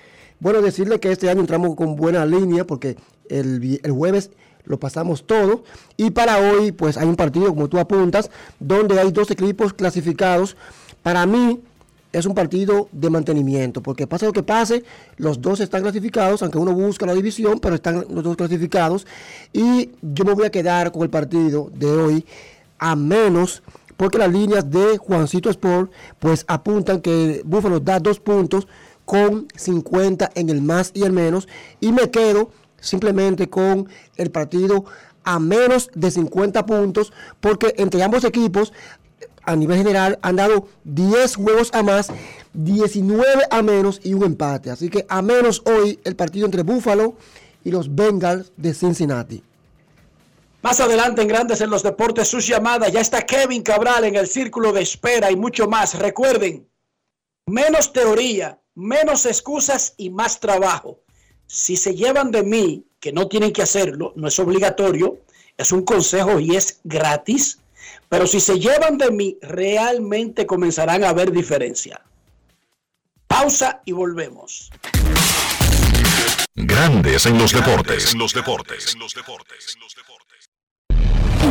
S22: Bueno, decirle que este año entramos con buena línea porque el, el jueves lo pasamos todo y para hoy pues hay un partido como tú apuntas donde hay dos equipos clasificados. Para mí es un partido de mantenimiento, porque pase lo que pase, los dos están clasificados, aunque uno busca la división, pero están los dos clasificados. Y yo me voy a quedar con el partido de hoy, a menos porque las líneas de Juancito Sport pues apuntan que Búfalo da dos puntos con 50 en el más y el menos. Y me quedo simplemente con el partido a menos de 50 puntos, porque entre ambos equipos a nivel general han dado 10 juegos a más, 19 a menos y un empate. Así que a menos hoy el partido entre Buffalo y los Bengals de Cincinnati.
S4: Más adelante en Grandes en los Deportes, sus llamadas. Ya está Kevin Cabral en el círculo de espera y mucho más. Recuerden, menos teoría, menos excusas y más trabajo. Si se llevan de mí, que no tienen que hacerlo, no es obligatorio, es un consejo y es gratis pero si se llevan de mí, realmente comenzarán a ver diferencia. Pausa y volvemos.
S3: Grandes en los deportes.
S21: En los deportes.
S23: En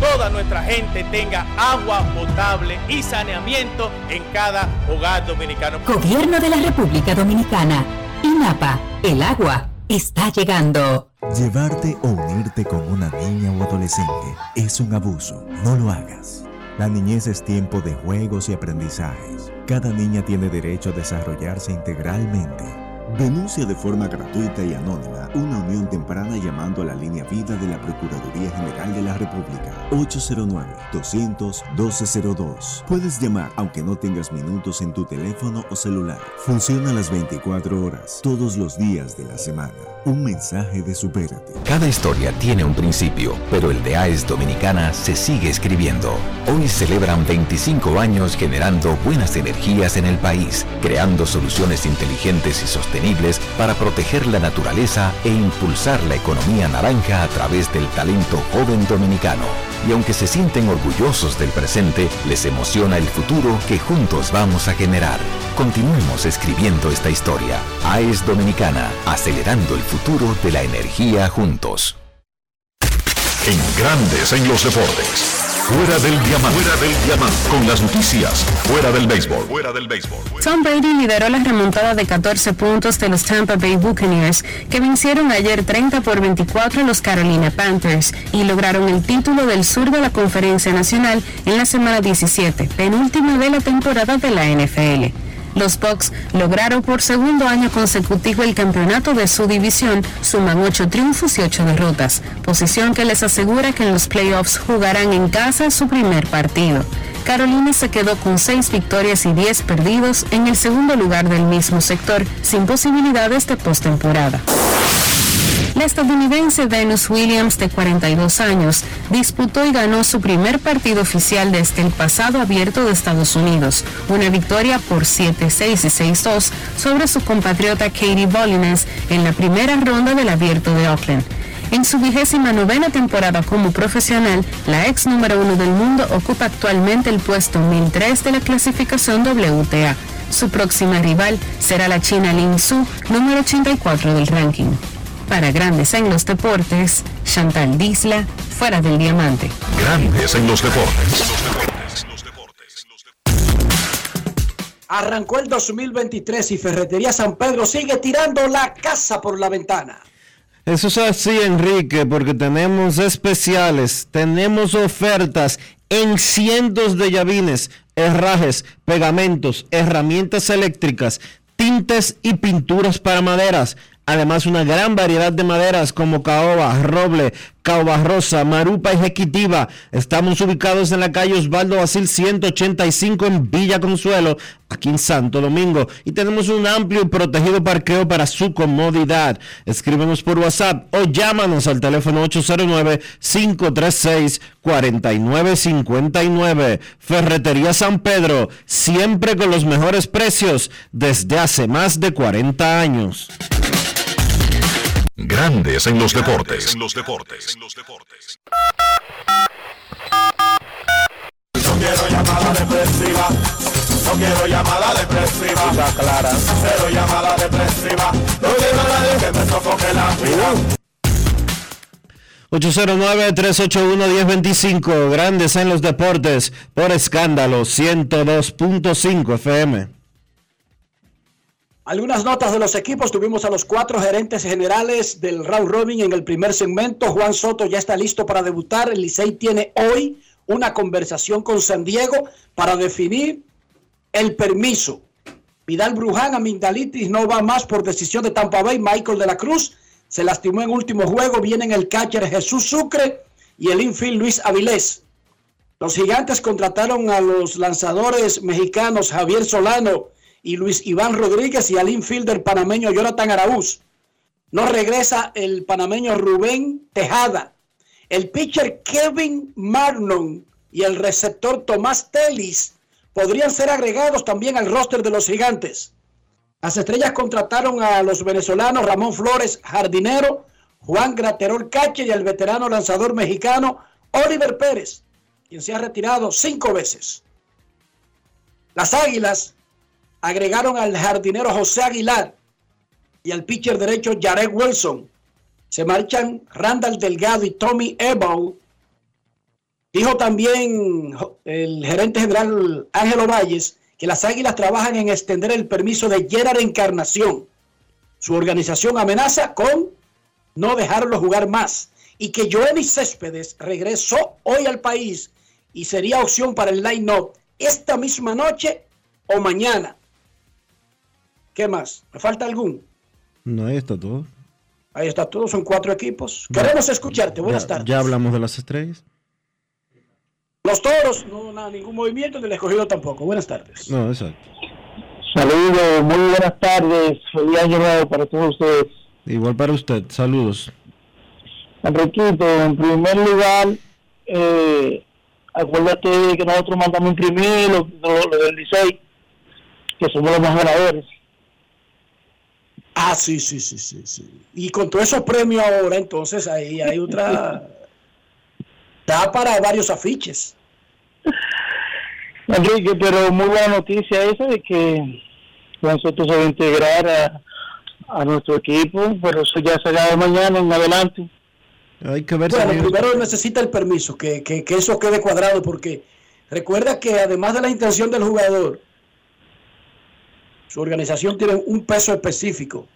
S24: toda nuestra gente tenga agua potable y saneamiento en cada hogar dominicano.
S23: Gobierno de la República Dominicana. INAPA. El agua está llegando.
S11: Llevarte o unirte con una niña o adolescente es un abuso. No lo hagas. La niñez es tiempo de juegos y aprendizajes. Cada niña tiene derecho a desarrollarse integralmente Denuncia de forma gratuita y anónima una unión temprana llamando a la línea vida de la Procuraduría General de la República 809-200-1202. Puedes llamar aunque no tengas minutos en tu teléfono o celular. Funciona las 24 horas, todos los días de la semana. Un mensaje de supérate.
S25: Cada historia tiene un principio, pero el de AES Dominicana se sigue escribiendo. Hoy celebran 25 años generando buenas energías en el país, creando soluciones inteligentes y sostenibles para proteger la naturaleza e impulsar la economía naranja a través del talento joven dominicano. Y aunque se sienten orgullosos del presente, les emociona el futuro que juntos vamos a generar. Continuemos escribiendo esta historia. AES Dominicana, acelerando el futuro de la energía juntos.
S3: En Grandes en los Deportes. Fuera del diamante. Fuera del diamante. Con las noticias. Fuera del béisbol. Fuera del béisbol.
S26: Tom Brady lideró la remontada de 14 puntos de los Tampa Bay Buccaneers, que vencieron ayer 30 por 24 a los Carolina Panthers y lograron el título del sur de la Conferencia Nacional en la semana 17, penúltima de la temporada de la NFL. Los Bucks lograron por segundo año consecutivo el campeonato de su división, suman 8 triunfos y 8 derrotas, posición que les asegura que en los playoffs jugarán en casa su primer partido. Carolina se quedó con 6 victorias y 10 perdidos en el segundo lugar del mismo sector, sin posibilidades de postemporada. La estadounidense Venus Williams, de 42 años, disputó y ganó su primer partido oficial desde el pasado abierto de Estados Unidos, una victoria por 7-6 y 6-2 sobre su compatriota Katie Bolines en la primera ronda del abierto de Auckland. En su vigésima novena temporada como profesional, la ex número uno del mundo ocupa actualmente el puesto 1003 de la clasificación WTA. Su próxima rival será la china Lin Su, número 84 del ranking. Para Grandes en los Deportes, Chantal Disla, fuera del diamante.
S3: Grandes en los deportes.
S4: Arrancó el 2023 y Ferretería San Pedro sigue tirando la casa por la ventana.
S1: Eso es así, Enrique, porque tenemos especiales, tenemos ofertas en cientos de llavines, herrajes, pegamentos, herramientas eléctricas, tintes y pinturas para maderas. Además, una gran variedad de maderas como caoba, roble, caoba rosa, marupa y jequitiva. Estamos ubicados en la calle Osvaldo Basil 185 en Villa Consuelo, aquí en Santo Domingo. Y tenemos un amplio y protegido parqueo para su comodidad. Escríbenos por WhatsApp o llámanos al teléfono 809-536-4959. Ferretería San Pedro, siempre con los mejores precios desde hace más de 40 años.
S3: Grandes en los deportes.
S27: En los deportes.
S28: No quiero llamada depresiva. No quiero llamada depresiva. clara. Cero llamada depresiva. No quiero a nadie que me sofoque la vida.
S1: 809-381-1025, Grandes en los Deportes, por escándalo, 102.5 FM.
S4: Algunas notas de los equipos. Tuvimos a los cuatro gerentes generales del round robin en el primer segmento. Juan Soto ya está listo para debutar. El Licey tiene hoy una conversación con San Diego para definir el permiso. Vidal Bruján, amigdalitis, no va más por decisión de Tampa Bay. Michael de la Cruz se lastimó en último juego. Vienen el catcher Jesús Sucre y el infield Luis Avilés. Los gigantes contrataron a los lanzadores mexicanos Javier Solano y Luis Iván Rodríguez y al infielder panameño Jonathan Araúz. No regresa el panameño Rubén Tejada. El pitcher Kevin Marnon y el receptor Tomás Telis podrían ser agregados también al roster de los gigantes. Las estrellas contrataron a los venezolanos Ramón Flores, jardinero, Juan Graterol Cache y al veterano lanzador mexicano Oliver Pérez, quien se ha retirado cinco veces. Las Águilas agregaron al jardinero José Aguilar y al pitcher derecho Jared Wilson. Se marchan Randall Delgado y Tommy Ebo. Dijo también el gerente general Ángelo Valles que las Águilas trabajan en extender el permiso de Gerard Encarnación. Su organización amenaza con no dejarlo jugar más y que Joenny Céspedes regresó hoy al país y sería opción para el line-up esta misma noche o mañana. ¿Qué más? ¿Me falta algún?
S1: No, ahí está todo.
S4: Ahí está todo, son cuatro equipos. Queremos escucharte. Buenas
S1: ya,
S4: tardes.
S1: Ya hablamos de las estrellas.
S4: Los toros, no, nada, ningún movimiento, ni el escogido tampoco. Buenas tardes.
S1: No, exacto.
S29: Saludos, muy buenas tardes. Feliz año nuevo para todos ustedes.
S1: Igual para usted. Saludos.
S29: Enriquito, en primer lugar, eh, acuérdate que nosotros mandamos imprimir lo, lo- lo del 16, que somos los más ganadores.
S4: Ah, sí, sí, sí, sí, sí. Y con todos esos premios ahora, entonces ahí hay otra. [laughs] Da para varios afiches.
S29: Enrique, pero muy buena noticia esa de que nosotros se va a integrar a, a nuestro equipo, pero eso ya será de mañana en adelante.
S1: Hay que ver
S4: Bueno, primero necesita el permiso, que, que, que eso quede cuadrado, porque recuerda que además de la intención del jugador, su organización tiene un peso específico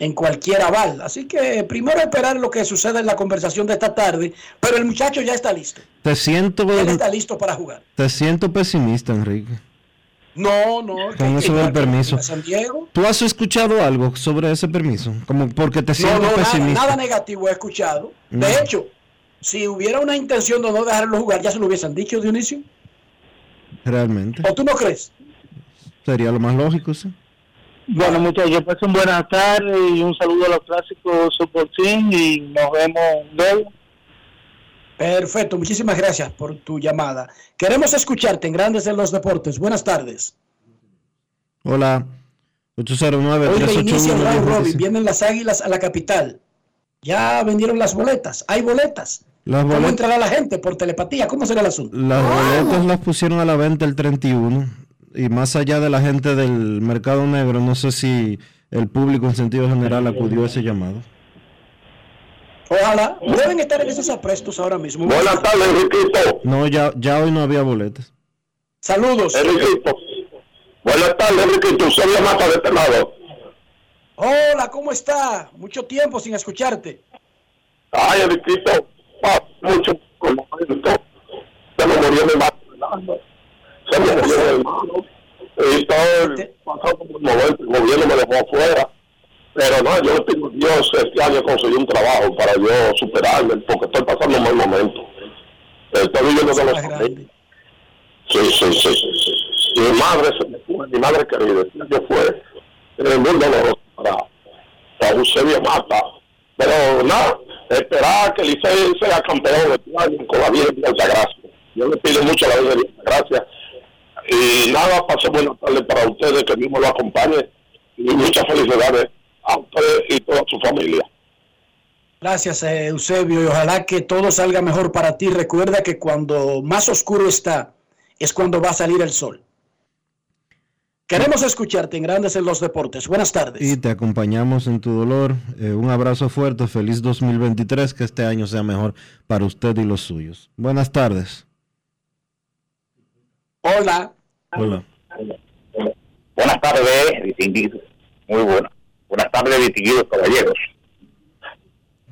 S4: en cualquier aval. Así que primero esperar lo que suceda en la conversación de esta tarde, pero el muchacho ya está listo.
S1: Te siento,
S4: Él está listo para jugar.
S1: te siento pesimista, Enrique.
S4: No, no.
S1: Con eso del permiso.
S4: San Diego.
S1: ¿Tú has escuchado algo sobre ese permiso? Como porque te
S4: No,
S1: siento
S4: no, nada,
S1: pesimista.
S4: nada negativo he escuchado. De
S1: No.
S4: hecho, si hubiera una intención de no dejarlo jugar, ya se lo hubiesen dicho, Dionisio.
S1: Realmente.
S4: ¿O tú no crees?
S1: Sería lo más lógico, sí.
S29: Bueno, muchachos, pasen buenas tardes y un saludo a los clásicos Team y nos vemos luego.
S4: Perfecto, muchísimas gracias por tu llamada. Queremos escucharte en Grandes en los Deportes. Buenas tardes.
S1: Hola. 809
S4: Hoy reinicia el round robin.
S1: 381
S4: Vienen las águilas a la capital. Ya vendieron las boletas. Hay boletas.
S1: Las
S4: ¿Cómo
S1: boletas,
S4: entrará la gente? ¿Por telepatía? ¿Cómo será el asunto?
S1: las boletas las pusieron a la venta el 31. Y más allá de la gente del mercado negro, no sé si el público en sentido general acudió a ese llamado.
S4: Ojalá. Deben estar en esos aprestos ahora mismo.
S1: Buenas tardes, Enriquito. No, ya, ya hoy no había boletas.
S4: Saludos.
S30: Enriquito. Buenas tardes, Enriquito. Soy la mata de este lado.
S4: Hola, ¿cómo está? Mucho tiempo sin escucharte.
S30: Ay, Enriquito. Mucho como. Se me murió mi hermano. [laughs] Y todo el pasado el gobierno me dejó afuera. Pero no, yo Dios este año conseguir un trabajo para yo superarme, porque estoy pasando un mal momento. Estoy viviendo con los familia. Sí, sí, sí, sí, mi madre mi madre querida, este año fue eh, muy doloroso para, para Eusebio Mata. Pero nada, esperar que el Licey sea campeón este año con la Virgen de Altagracia. Yo le pido mucho a la Virgen de Altagracia. Y nada, pase buenas tardes para ustedes, que Dios me lo acompañe. Y muchas felicidades a ustedes y toda su familia.
S4: Gracias, eh, Eusebio, y ojalá que todo salga mejor para ti. Recuerda que cuando más oscuro está, es cuando va a salir el sol. Queremos escucharte en Grandes en los Deportes. Buenas tardes.
S1: Y te acompañamos en tu dolor. Eh, un abrazo fuerte, feliz 2023, que este año sea mejor para usted y los suyos. Buenas tardes.
S4: Hola.
S1: Hola.
S31: Buenas tardes, distinguidos. Muy buenas. Buenas tardes, distinguidos caballeros.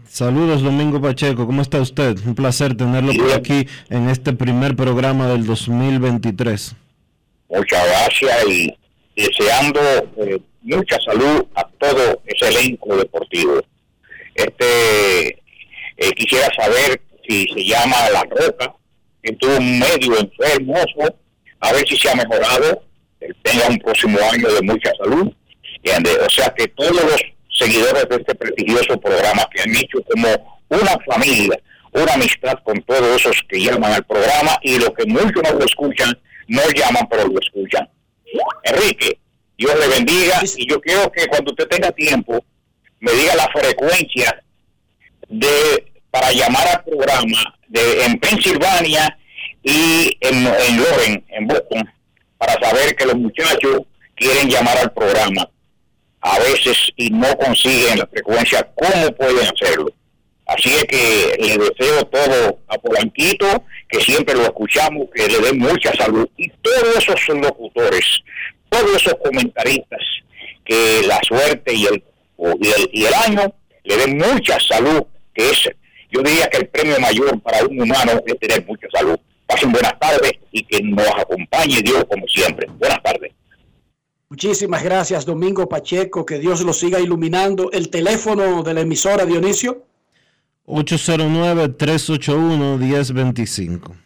S1: Saludos, Domingo Pacheco. ¿Cómo está usted? Un placer tenerlo por aquí en este primer programa del 2023.
S31: Muchas gracias y deseando eh, mucha salud a todo ese elenco deportivo. Este eh, quisiera saber si se llama La Roca, que tuvo un medio enfermo, a ver si se ha mejorado, eh, tenga un próximo año de mucha salud. O sea que todos los seguidores de este prestigioso programa que han hecho como una familia, una amistad con todos esos que llaman al programa y los que muchos no lo escuchan, no llaman pero lo escuchan. Enrique, Dios le bendiga y yo quiero que cuando usted tenga tiempo me diga la frecuencia de para llamar al programa de en Pensilvania y en, en Loren, en Boston, para saber que los muchachos quieren llamar al programa a veces y no consiguen la frecuencia, ¿cómo pueden hacerlo? Así es que le deseo todo a Polanquito, que siempre lo escuchamos, que le dé mucha salud. Y todos esos locutores, todos esos comentaristas, que la suerte y el, y el, y el año le den mucha salud, que es, yo diría que el premio mayor para un humano es tener mucha salud. Pasen buenas tardes y que nos acompañe Dios como siempre. Buenas tardes.
S4: Muchísimas gracias, Domingo Pacheco. Que Dios lo siga iluminando. El teléfono de la emisora, Dionisio.
S1: 809-381-1025.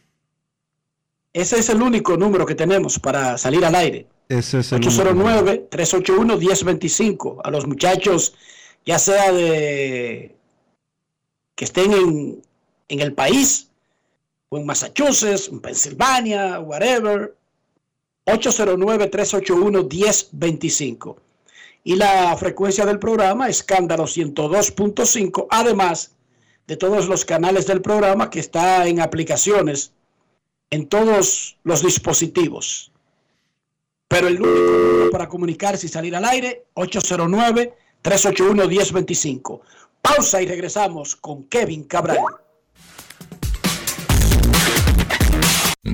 S4: Ese es el único número que tenemos para salir al aire.
S1: Ese es el número.
S4: 809-381-1025. A los muchachos, ya sea de que estén en, en el país o en Massachusetts, en Pensilvania, whatever. 809-381-1025. Y la frecuencia del programa, escándalo 102.5, además de todos los canales del programa que está en aplicaciones en todos los dispositivos. Pero el número para comunicarse y salir al aire, 809-381-1025. Pausa y regresamos con Kevin Cabral.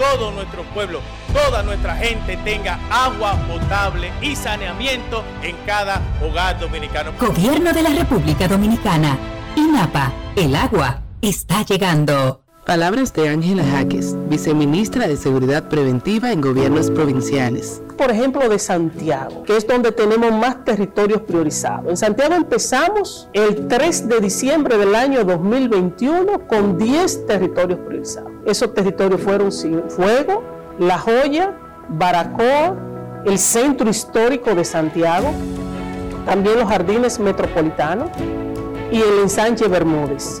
S24: todo nuestro pueblo, toda nuestra gente tenga agua potable y saneamiento en cada hogar dominicano.
S23: Gobierno de la República Dominicana. INAPA. El agua está llegando.
S12: Palabras de Ángela Jaques, viceministra de Seguridad Preventiva en gobiernos provinciales.
S13: Por ejemplo, de Santiago, que es donde tenemos más territorios priorizados. En Santiago empezamos el 3 de diciembre del año 2021 con 10 territorios priorizados. Esos territorios fueron Fuego, La Joya, Baracoa, el Centro Histórico de Santiago, también los Jardines Metropolitanos y el Ensanche Bermúdez.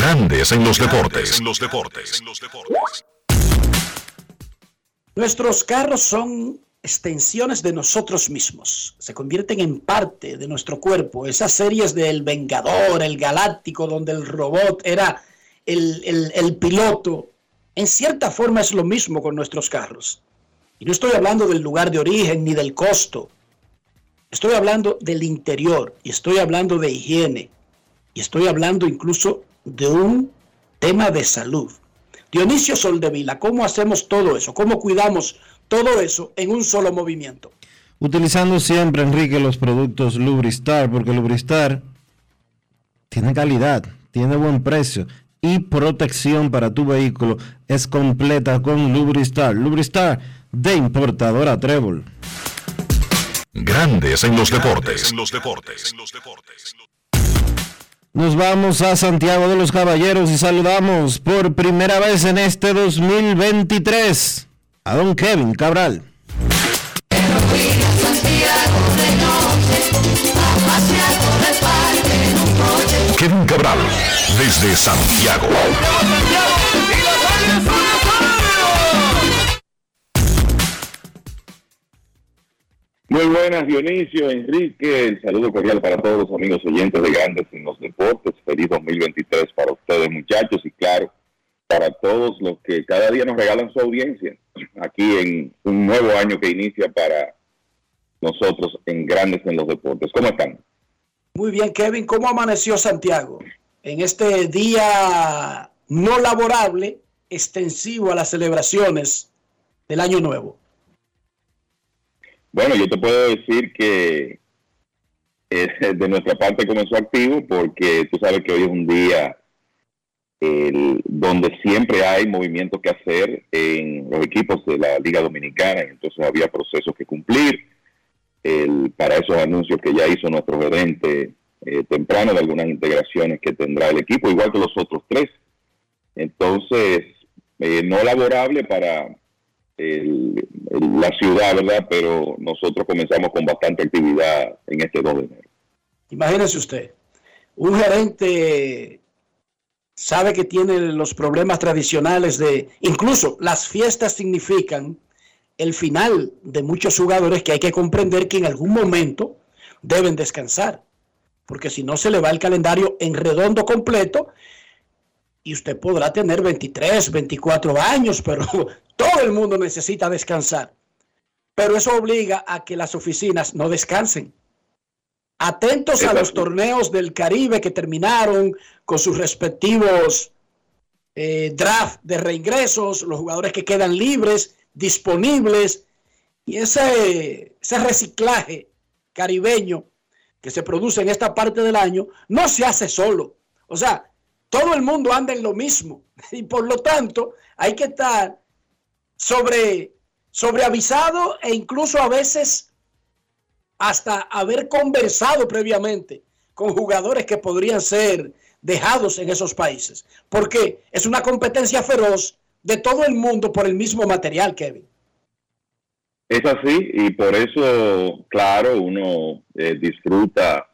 S3: Grandes en los deportes.
S32: En los deportes.
S4: Nuestros carros son extensiones de nosotros mismos, se convierten en parte de nuestro cuerpo. Esas series del Vengador, el Galáctico, donde el robot era el, el, el piloto, en cierta forma es lo mismo con nuestros carros. Y no estoy hablando del lugar de origen ni del costo. Estoy hablando del interior y estoy hablando de higiene y estoy hablando incluso de un tema de salud. Dionisio Soldevila, ¿cómo hacemos todo eso? ¿Cómo cuidamos todo eso en un solo movimiento?
S1: Utilizando siempre, Enrique, los productos Lubristar, porque Lubristar tiene calidad, tiene buen precio y protección para tu vehículo es completa con Lubristar. Lubristar de importadora Trébol.
S3: Grandes en los deportes.
S32: En los deportes. En los deportes.
S1: Nos vamos a Santiago de los Caballeros y saludamos por primera vez en este 2023 a don Kevin Cabral.
S3: Kevin Cabral, desde Santiago.
S33: Muy buenas, Dionisio, Enrique. El saludo cordial para todos los amigos oyentes de Grandes en los Deportes. Feliz 2023 para ustedes, muchachos, y claro, para todos los que cada día nos regalan su audiencia aquí en un nuevo año que inicia para nosotros en Grandes en los Deportes. ¿Cómo están?
S4: Muy bien, Kevin. ¿Cómo amaneció Santiago en este día no laborable extensivo a las celebraciones del Año Nuevo?
S33: Bueno, yo te puedo decir que eh, [laughs] de nuestra parte comenzó activo porque tú sabes que hoy es un día donde siempre hay movimientos que hacer en los equipos de la Liga Dominicana, entonces había procesos que cumplir para esos anuncios que ya hizo nuestro gerente eh, temprano de algunas integraciones que tendrá el equipo, igual que los otros tres. Entonces, eh, no laborable para la ciudad, ¿verdad? Pero nosotros comenzamos con bastante actividad en este 2 de enero.
S4: Imagínese usted, un gerente sabe que tiene los problemas tradicionales de, incluso las fiestas significan el final de muchos jugadores que hay que comprender que en algún momento deben descansar, porque si no se le va el calendario en redondo completo y usted podrá tener 23, 24 años, pero todo el mundo necesita descansar. Pero eso obliga a que las oficinas no descansen. Atentos a los torneos del Caribe que terminaron con sus respectivos eh, draft de reingresos, los jugadores que quedan libres, disponibles, y ese, ese reciclaje caribeño que se produce en esta parte del año no se hace solo. O sea, todo el mundo anda en lo mismo [laughs] y por lo tanto hay que estar sobre, sobre avisado e incluso a veces hasta haber conversado previamente con jugadores que podrían ser dejados en esos países. Porque es una competencia feroz de todo el mundo por el mismo material, Kevin.
S33: Es así y por eso, claro, uno eh, disfruta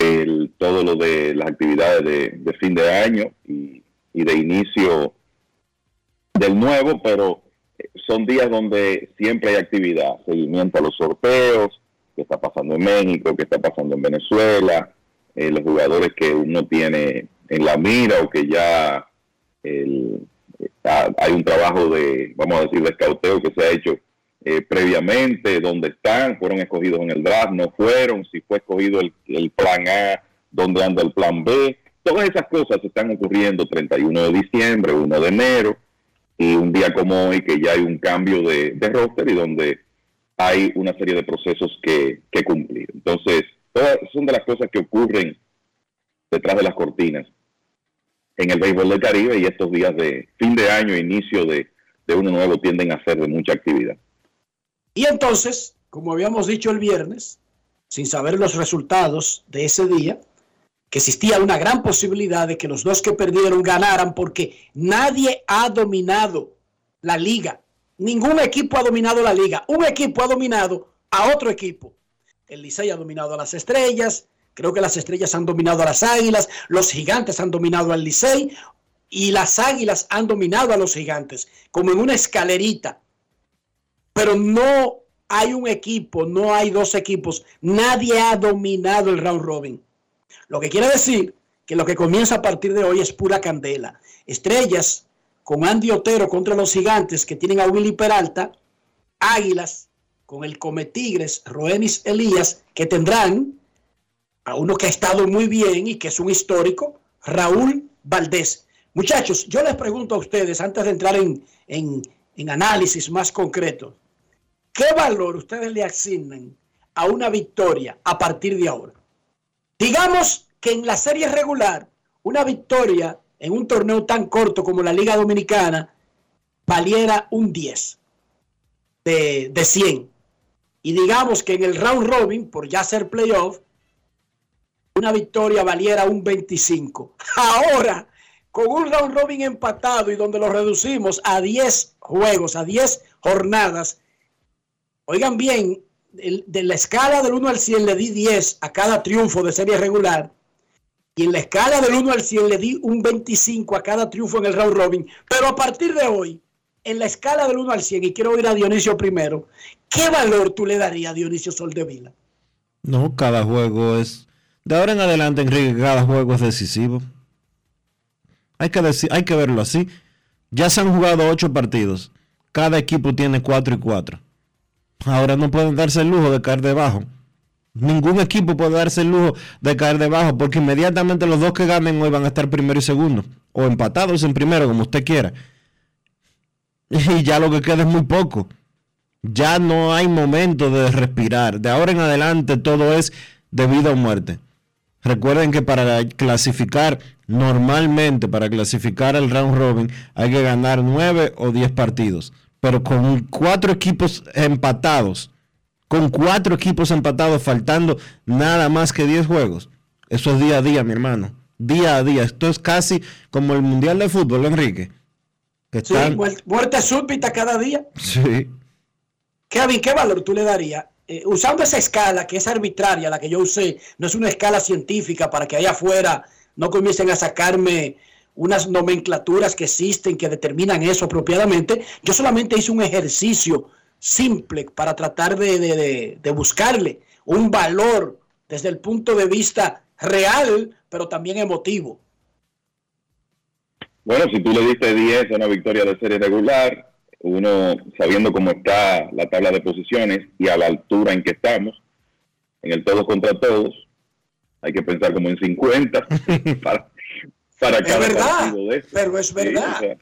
S33: el, todo lo de las actividades de, fin de año y, de inicio del nuevo, pero son días donde siempre hay actividad, seguimiento a los sorteos, qué está pasando en México, qué está pasando en Venezuela, eh, los jugadores que uno tiene en la mira o que ya hay un trabajo de, vamos a decir, de escauteo que se ha hecho eh, previamente, dónde están, fueron escogidos en el draft, no fueron, si fue escogido el, plan A, dónde anda el plan B. Todas esas cosas están ocurriendo 31 de diciembre, 1 de enero, y un día como hoy que ya hay un cambio de, roster y donde hay una serie de procesos que, que cumplir. Entonces, todas son de las cosas que ocurren detrás de las cortinas en el béisbol del Caribe y estos días de fin de año, inicio de, de uno nuevo tienden a ser de mucha actividad.
S4: Y entonces, como habíamos dicho el viernes, sin saber los resultados de ese día, que existía una gran posibilidad de que los dos que perdieron ganaran porque nadie ha dominado la liga. Ningún equipo ha dominado la liga. Un equipo ha dominado a otro equipo. El Licey ha dominado a las estrellas. Creo que las estrellas han dominado a las águilas. Los gigantes han dominado al Licey. Y las águilas han dominado a los gigantes. Como en una escalerita pero no hay un equipo, no hay dos equipos, nadie ha dominado el round robin. Lo que quiere decir que lo que comienza a partir de hoy es pura candela. Estrellas con Andy Otero contra los gigantes que tienen a Willy Peralta, Águilas con el Come Tigres, Roenis Elías, que tendrán a uno que ha estado muy bien y que es un histórico, Raúl Valdés. Muchachos, yo les pregunto a ustedes, antes de entrar en, en análisis más concretos, ¿Qué valor ustedes le asignan a una victoria a partir de ahora? Digamos que en la serie regular, una victoria en un torneo tan corto como la Liga Dominicana valiera un 10 de, de 100. Y digamos que en el round robin, por ya ser playoff, una victoria valiera un 25. Ahora, con un round robin empatado y donde lo reducimos a 10 juegos, a 10 jornadas, Oigan bien, de la escala del 1 al 100 le di 10 a cada triunfo de serie regular. Y en la escala del 1 al 100 le di un 25 a cada triunfo en el round robin. Pero a partir de hoy, en la escala del 1 al 100, y quiero oír a Dionisio primero, ¿qué valor tú le darías a Dionisio Soldevila?
S19: No, cada juego es... De ahora en adelante, Enrique, cada juego es decisivo. Hay que, decir, hay que verlo así. Ya se han jugado ocho partidos. Cada equipo tiene cuatro y cuatro. Ahora no pueden darse el lujo de caer debajo. Ningún equipo puede darse el lujo de caer debajo porque inmediatamente los dos que ganen hoy van a estar primero y segundo o empatados en primero, como usted quiera. [laughs] Y ya lo que queda es muy poco. Ya no hay momento de respirar. De ahora en adelante todo es de vida o muerte. Recuerden que para clasificar, normalmente para clasificar al round robin, hay que ganar nueve o diez partidos. Pero con cuatro equipos empatados, con cuatro equipos empatados, faltando nada más que diez juegos. Eso es día a día, mi hermano. Día a día. Esto es casi como el Mundial de Fútbol, Enrique.
S4: Sí, muerte súbita cada día.
S19: Sí.
S4: Kevin, ¿qué valor tú le darías? Eh, usando esa escala que es arbitraria, la que yo usé, no es una escala científica para que allá afuera no comiencen a sacarme unas nomenclaturas que existen que determinan eso apropiadamente. Yo solamente hice un ejercicio simple para tratar de, de buscarle un valor desde el punto de vista real, pero también emotivo.
S33: Bueno, si tú le diste 10 a una victoria de serie regular, uno sabiendo cómo está la tabla de posiciones y a la altura en que estamos, en el todos contra todos, hay que pensar como en 50 [laughs] para, para
S4: cada verdad, de Pero es verdad.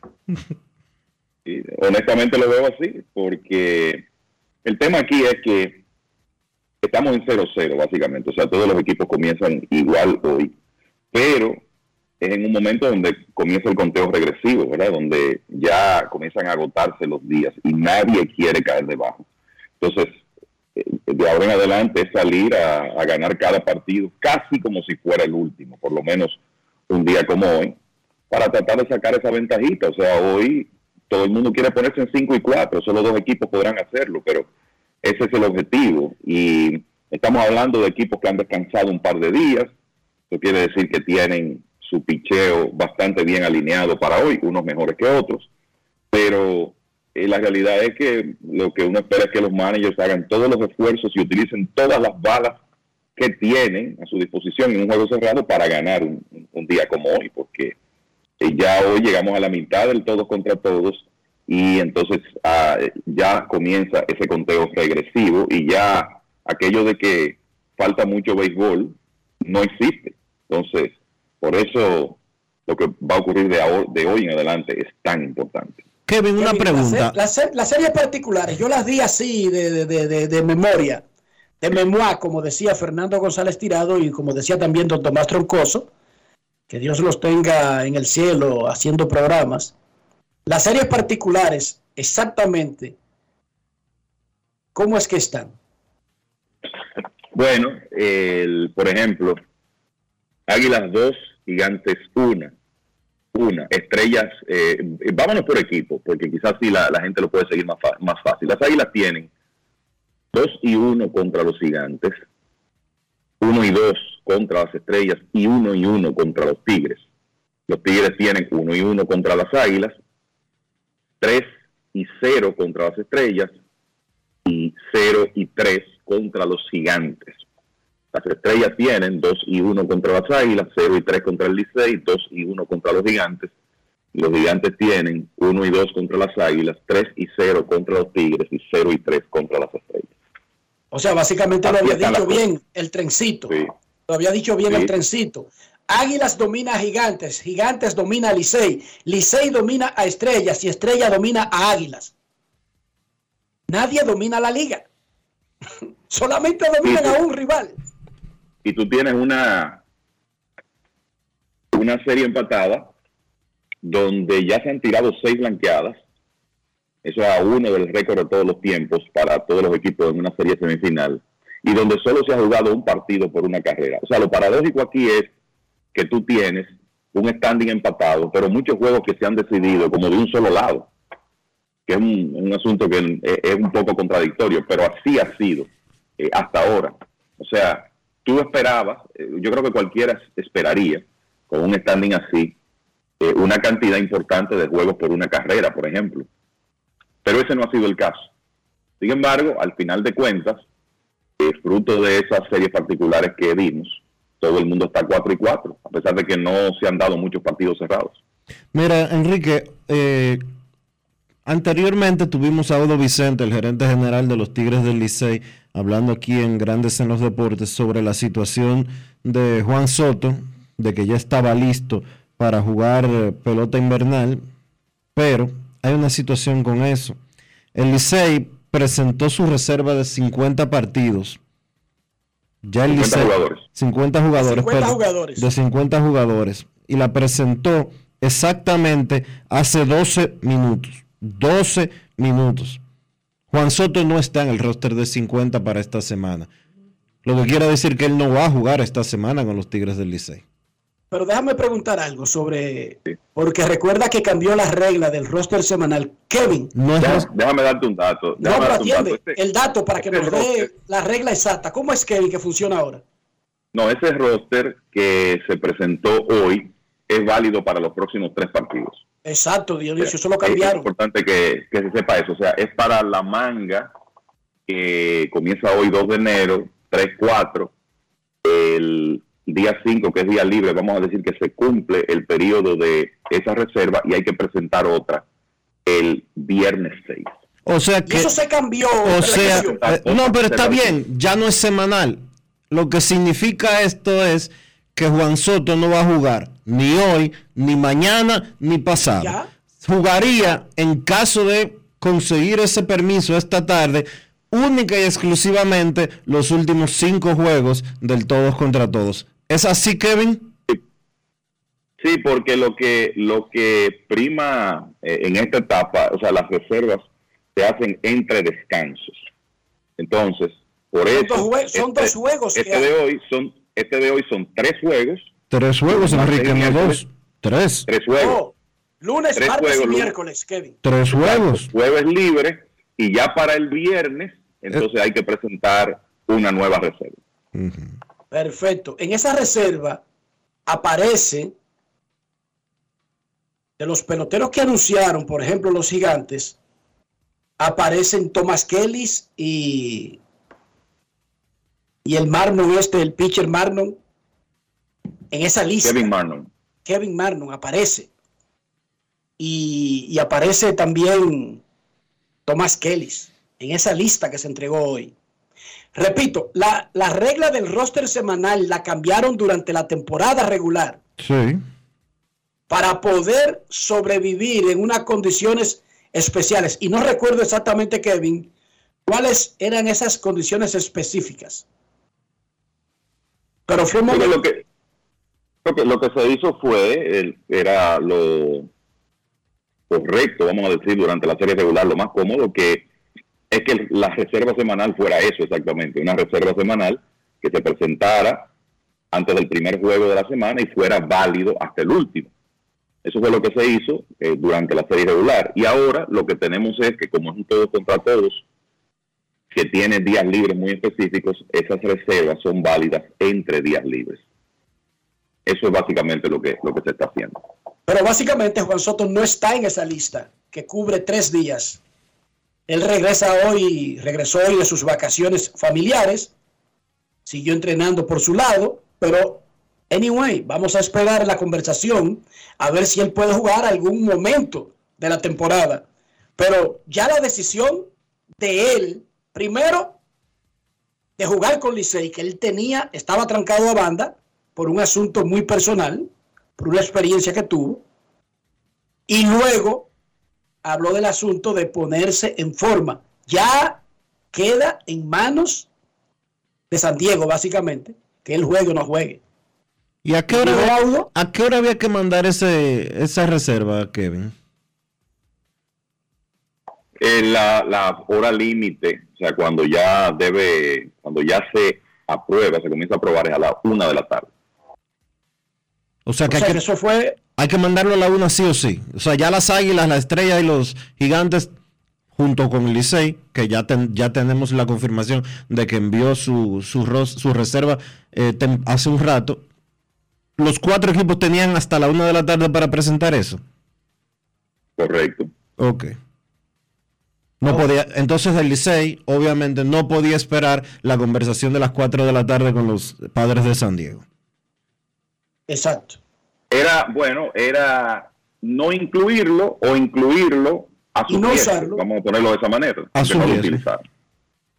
S33: honestamente lo veo así, porque el tema aquí es que estamos en 0-0 básicamente, o sea, todos los equipos comienzan igual hoy, pero es en un momento donde comienza el conteo regresivo, ¿verdad? Donde ya comienzan a agotarse los días y nadie quiere caer debajo. Entonces, eh, de ahora en adelante es salir a, ganar cada partido casi como si fuera el último, por lo menos un día como hoy, para tratar de sacar esa ventajita. O sea, hoy todo el mundo quiere ponerse en 5 y 4, solo dos equipos podrán hacerlo, pero ese es el objetivo. Y estamos hablando de equipos que han descansado un par de días, eso quiere decir que tienen su picheo bastante bien alineado para hoy, unos mejores que otros, pero eh, la realidad es que lo que uno espera es que los managers hagan todos los esfuerzos y utilicen todas las balas que tienen a su disposición en un juego cerrado para ganar un, día como hoy, porque eh, ya hoy llegamos a la mitad del todos contra todos y entonces ah, ya comienza ese conteo regresivo y ya aquello de que falta mucho béisbol no existe. Entonces, por eso lo que va a ocurrir de, hoy en adelante es tan importante.
S19: Kevin, una pregunta.
S4: Las, series particulares, yo las di así de, memoria, de memoria, como decía Fernando González Tirado y como decía también don Tomás Troncoso, que Dios los tenga en el cielo haciendo programas. Las series particulares, exactamente, ¿cómo es que están?
S33: Bueno, por ejemplo, Águilas 2, Gigantes una. Una. Estrellas, eh, vámonos por equipo, porque quizás sí la, gente lo puede seguir más, más fácil. Las Águilas tienen 2 y 1 contra los Gigantes, 1 y 2 contra las Estrellas y 1 y 1 contra los Tigres. Los Tigres tienen 1 y 1 contra las Águilas, 3 y 0 contra las Estrellas y 0 y 3 contra los Gigantes. Las estrellas tienen 2 y 1 contra las águilas, 0 y 3 contra el Licey, 2 y 1 contra los gigantes. Los gigantes tienen 1 y 2 contra las águilas, 3 y 0 contra los tigres y 0 y 3 contra las estrellas.
S4: O sea, básicamente lo había dicho bien el trencito. Lo había dicho bien el trencito. Águilas domina a Gigantes, Gigantes domina a Licey, Licey domina a Estrellas y Estrella domina a Águilas. Nadie domina la liga. [laughs] Solamente dominan a un rival
S33: y tú tienes una, una serie empatada donde ya se han tirado seis blanqueadas. Eso es a uno del récord de todos los tiempos para todos los equipos en una serie semifinal. Y donde solo se ha jugado un partido por una carrera. O sea, lo paradójico aquí es que tú tienes un standing empatado, pero muchos juegos que se han decidido como de un solo lado. Que es un, asunto que es, un poco contradictorio, pero así ha sido eh, hasta ahora. O sea, tú esperabas, eh, yo creo que cualquiera esperaría, con un standing así, eh, una cantidad importante de juegos por una carrera, por ejemplo. Pero ese no ha sido el caso. Sin embargo, al final de cuentas, eh, fruto de esas series particulares que vimos, todo el mundo está 4 y 4, a pesar de que no se han dado muchos partidos cerrados.
S19: Mira, Enrique,
S1: Anteriormente tuvimos a Odo Vicente, el gerente general de los Tigres del Licey, hablando aquí en Grandes en los Deportes sobre la situación de Juan Soto, de que ya estaba listo para jugar eh, pelota invernal, pero hay una situación con eso. El Licey presentó su reserva de 50 partidos. Ya el
S33: 50
S1: Licey,
S33: jugadores.
S1: 50 jugadores,
S4: 50
S1: pero-
S4: jugadores.
S1: de 50 jugadores y la presentó exactamente hace 12 minutos. 12 minutos. Juan Soto no está en el roster de 50 para esta semana. Lo que quiere decir que él no va a jugar esta semana con los Tigres del Licey.
S4: Pero déjame preguntar algo sobre, porque recuerda que cambió la regla del roster semanal. Kevin,
S1: No es
S33: Déjame, darte un dato.
S4: no, pero atiende
S33: Este-
S4: el dato para que
S33: este
S4: nos dé la regla exacta. ¿Cómo es Kevin que funciona ahora?
S33: No, ese roster que se presentó hoy es válido para los próximos tres partidos.
S4: Exacto, Dionisio, eso lo
S33: Es
S4: cambiaron.
S33: importante que, que se sepa eso. O sea, es para la manga que comienza hoy 2 de enero, 3, 4. El día 5, que es día libre, vamos a decir que se cumple el periodo de esa reserva y hay que presentar otra el viernes 6.
S1: O sea
S4: Y
S1: que,
S4: eso se cambió.
S1: o sea, eh, no, pero está bien, ya no es semanal. Lo que significa esto es que Juan Soto no va a jugar ni hoy, ni mañana, ni pasado.
S4: Ya.
S1: Jugaría en caso de conseguir ese permiso esta tarde, única y exclusivamente los últimos cinco juegos del todos contra todos. ¿Es así, Kevin?
S33: Sí, porque lo que lo que prima eh, en esta etapa, o sea, las reservas se hacen entre descansos. Entonces, por
S4: Son
S33: eso
S4: dos son
S33: este,
S4: dos juegos
S33: Este de hoy son este de hoy son tres juegos,
S1: Tres juegos, Enrique, no dos. Tres.
S33: tres juegos,
S4: Oh, lunes,
S33: Tres
S4: martes y
S33: juegos, lunes.
S4: miércoles, Kevin.
S1: Tres juegos.
S33: jueves libre y ya para el viernes, entonces hay que presentar una nueva reserva.
S4: Perfecto. En esa reserva aparece de los peloteros que anunciaron, por ejemplo, los gigantes, aparecen Thomas Kellis y, y el Marnon este, el pitcher Marnon, en esa lista.
S33: Kevin Marnon.
S4: Kevin Marnon aparece. Y, y aparece también Thomas Kellis en esa lista que se entregó hoy. Repito, la, la regla del roster semanal la cambiaron durante la temporada regular
S1: Sí.
S4: para poder sobrevivir en unas condiciones especiales. Y no recuerdo exactamente, Kevin, cuáles eran esas condiciones específicas. Pero fue un momento...
S33: lo que lo que, lo que se hizo fue el- era lo correcto, vamos a decir, durante la serie regular, lo más cómodo que es que la reserva semanal fuera eso exactamente, una reserva semanal que se presentara antes del primer juego de la semana y fuera válido hasta el último. Eso fue lo que se hizo eh, durante la serie regular. Y ahora lo que tenemos es que como es un todos contra todos, que tiene días libres muy específicos, esas reservas son válidas entre días libres. Eso es básicamente lo que, lo que se está haciendo.
S4: Pero básicamente Juan Soto no está en esa lista que cubre tres días. Él regresa hoy, regresó hoy de sus vacaciones familiares, siguió entrenando por su lado, pero anyway, vamos a esperar la conversación a ver si él puede jugar algún momento de la temporada. Pero ya la decisión de él, primero, de jugar con Licey, que él tenía, estaba trancado a banda por un asunto muy personal, por una experiencia que tuvo, y luego habló del asunto de ponerse en forma. Ya queda en manos de San Diego, básicamente, que él juegue o no juegue.
S1: ¿Y a qué hora, había, a qué hora había que mandar ese, esa reserva, Kevin?
S33: Eh, la, la hora límite, o sea, cuando ya debe, cuando ya se aprueba, se comienza a aprobar es a la una de la tarde.
S1: O sea que,
S4: O sea,
S1: hay,
S4: que
S1: que
S4: eso fue
S1: hay que mandarlo a la una sí o sí. O sea, ya las águilas, la estrella y los gigantes, junto con el Licey, que ya, ten- ya tenemos la confirmación de que envió su, su, su reserva eh, tem- hace un rato. Los cuatro equipos tenían hasta la una de la tarde para presentar eso.
S33: Correcto.
S1: Ok. No podía, entonces el Licey obviamente no podía esperar la conversación de las 4 de la tarde con los padres de San Diego.
S4: exacto.
S33: Era, bueno, era no incluirlo o incluirlo a su
S4: y no
S33: riesgo. Vamos a ponerlo de esa manera.
S1: A
S33: que
S1: su
S33: no utilizaron.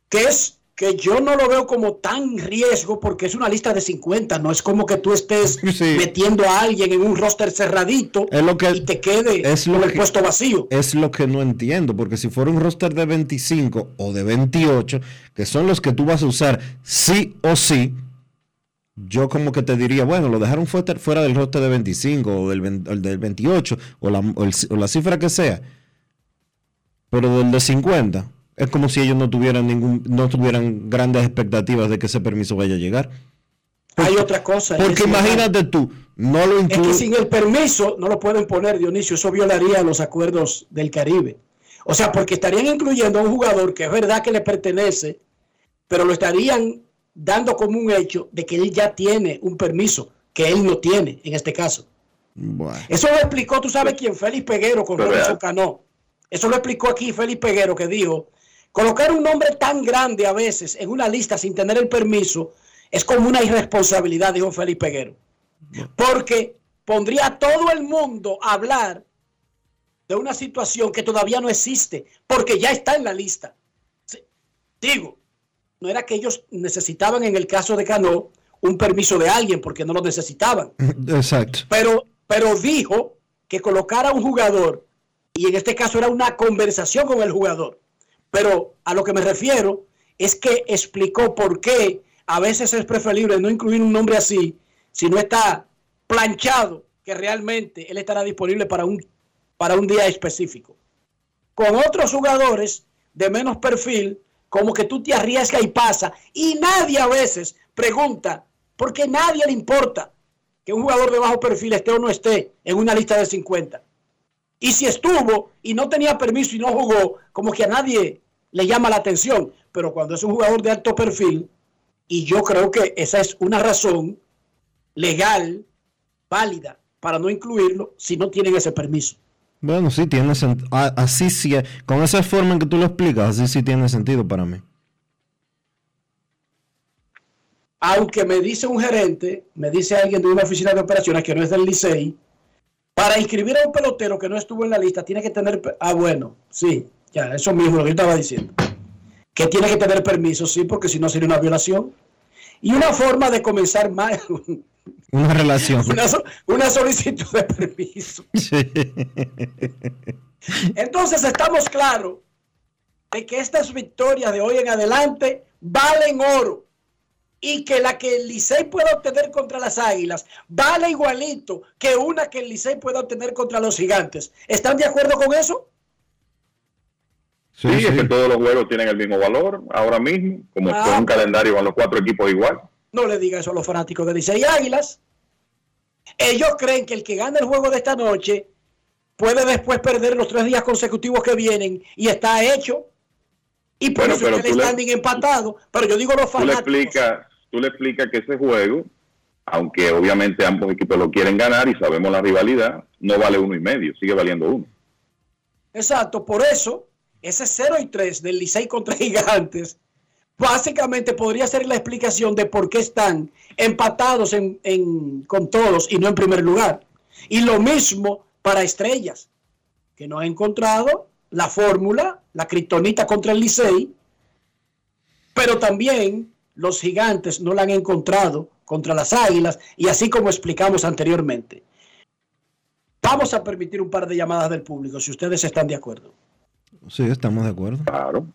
S4: que es que yo no lo veo como tan riesgo porque es una lista de 50, no es como que tú estés [laughs]
S1: Sí.
S4: metiendo a alguien en un roster cerradito
S1: Es lo que
S4: y te quede
S1: es lo
S4: con el
S1: que-
S4: puesto vacío.
S1: Es lo que no entiendo, porque si fuera un roster de 25 o de 28, que son los que tú vas a usar sí o sí, yo como que te diría, bueno, lo dejaron fuera, del roster de 25 o del, o del 28 o la, o el- o la cifra que sea, pero del de 50, es como si ellos no tuvieran ningún, no tuvieran grandes expectativas de que ese permiso vaya a llegar.
S4: Hay otra cosa.
S1: Porque imagínate tú, no lo
S4: Es que sin el permiso no lo pueden poner, Dionisio, eso violaría los acuerdos del Caribe. O sea, porque estarían incluyendo a un jugador que es verdad que le pertenece, pero lo estarían dando como un hecho de que él ya tiene un permiso que él no tiene en este caso.
S1: Bueno.
S4: Eso lo explicó, tú sabes quién, Félix Peguero con
S33: Pero
S4: Robinson. Cano. Eso lo explicó aquí Félix Peguero que dijo, colocar un nombre tan grande a veces en una lista sin tener el permiso es como una irresponsabilidad, dijo Félix Peguero. Porque pondría a todo el mundo a hablar de una situación que todavía no existe, porque ya está en la lista. Sí, Digo, no era que ellos necesitaban en el caso de Cano un permiso de alguien porque no lo necesitaban [laughs]
S1: Exacto.
S4: pero, pero dijo que colocara un jugador, y en este caso era una conversación con el jugador. Pero a lo que me refiero es que explicó por qué a veces es preferible no incluir un nombre así si no está planchado que realmente él estará disponible para un, para un día específico. Con otros jugadores de menos perfil, como que tú te arriesgas y pasa, y nadie a veces pregunta, porque nadie le importa que un jugador de bajo perfil esté o no esté en una lista de 50. Y si estuvo y no tenía permiso y no jugó, como que a nadie le llama la atención. Pero cuando es un jugador de alto perfil, y yo creo que esa es una razón legal, válida, para no incluirlo si no tienen ese permiso.
S1: Bueno, sí tiene sentido. Así sí, con esa forma en que tú lo explicas, así sí tiene sentido para mí.
S4: Aunque me dice un gerente, me dice alguien de una oficina de operaciones que no es del Licey, para inscribir a un pelotero que no estuvo en la lista, tiene que tener. Ah, bueno, sí, ya, eso mismo lo que yo estaba diciendo. Que tiene que tener permiso, sí, porque si no sería una violación. Y una forma de comenzar más, [laughs]
S1: Una relación.
S4: una, so- una solicitud de permiso. [laughs]
S1: Sí.
S4: Entonces estamos claros de que estas victorias de hoy en adelante valen oro y que la que el Licey pueda obtener contra las Águilas vale igualito que una que el Licey pueda obtener contra los Gigantes. ¿Están de acuerdo con eso?
S33: Sí, es que todos los juegos tienen el mismo valor ahora mismo, como
S4: Ah,
S33: con un calendario con los cuatro equipos igual.
S4: No le diga eso a los fanáticos de Licey y Águilas. Ellos creen que el que gane el juego de esta noche puede después perder los tres días consecutivos que vienen y está hecho. Y por
S33: Bueno,
S4: eso
S33: pero
S4: está el
S33: tú le-
S4: standing empatado. Pero yo digo los fanáticos.
S33: tú le explicas que ese juego, aunque obviamente ambos equipos lo quieren ganar y sabemos la rivalidad, no vale uno y medio, sigue valiendo uno.
S4: Exacto, por eso ese 0 y 3 del Licey contra [laughs] Gigantes básicamente podría ser la explicación de por qué están empatados en, en- con todos y no en primer lugar. Y lo mismo para Estrellas, que no ha encontrado la fórmula, la kriptonita contra el Licey, pero también los gigantes no la han encontrado contra las águilas y así como explicamos anteriormente. Vamos a permitir un par de llamadas del público, si ustedes están de acuerdo.
S1: Sí, estamos de acuerdo.
S33: Claro.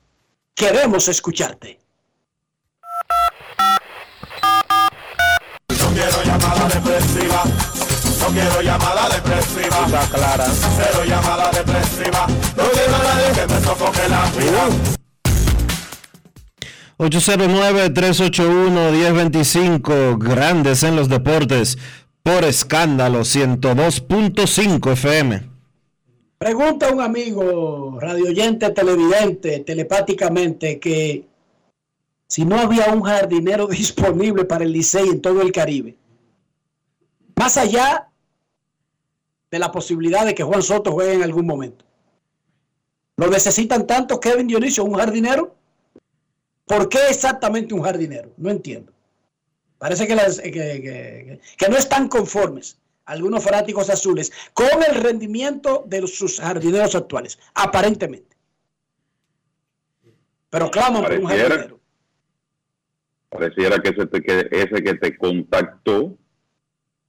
S4: Queremos escucharte.
S28: Quiero llamada depresiva. No quiero llamada depresiva. Está clara. Cero llamada depresiva. No quiero a nadie que me sofoque la vida.
S1: 809-381-1025, grandes en los deportes, por escándalo 102.5 FM.
S4: Pregunta a un amigo, radioyente, televidente, telepáticamente, que si no había un jardinero [laughs] disponible para el Licey en todo el Caribe, más allá de la posibilidad de que Juan Soto juegue en algún momento. ¿Lo necesitan tanto Kevin Dionisio, un jardinero? ¿Por qué exactamente un jardinero? No entiendo. Parece que, las- que- que- que no están conformes algunos fanáticos azules, con el rendimiento de sus jardineros actuales, aparentemente. Pero claman por un jardinero.
S33: Pareciera que ese, te- que ese que te contactó,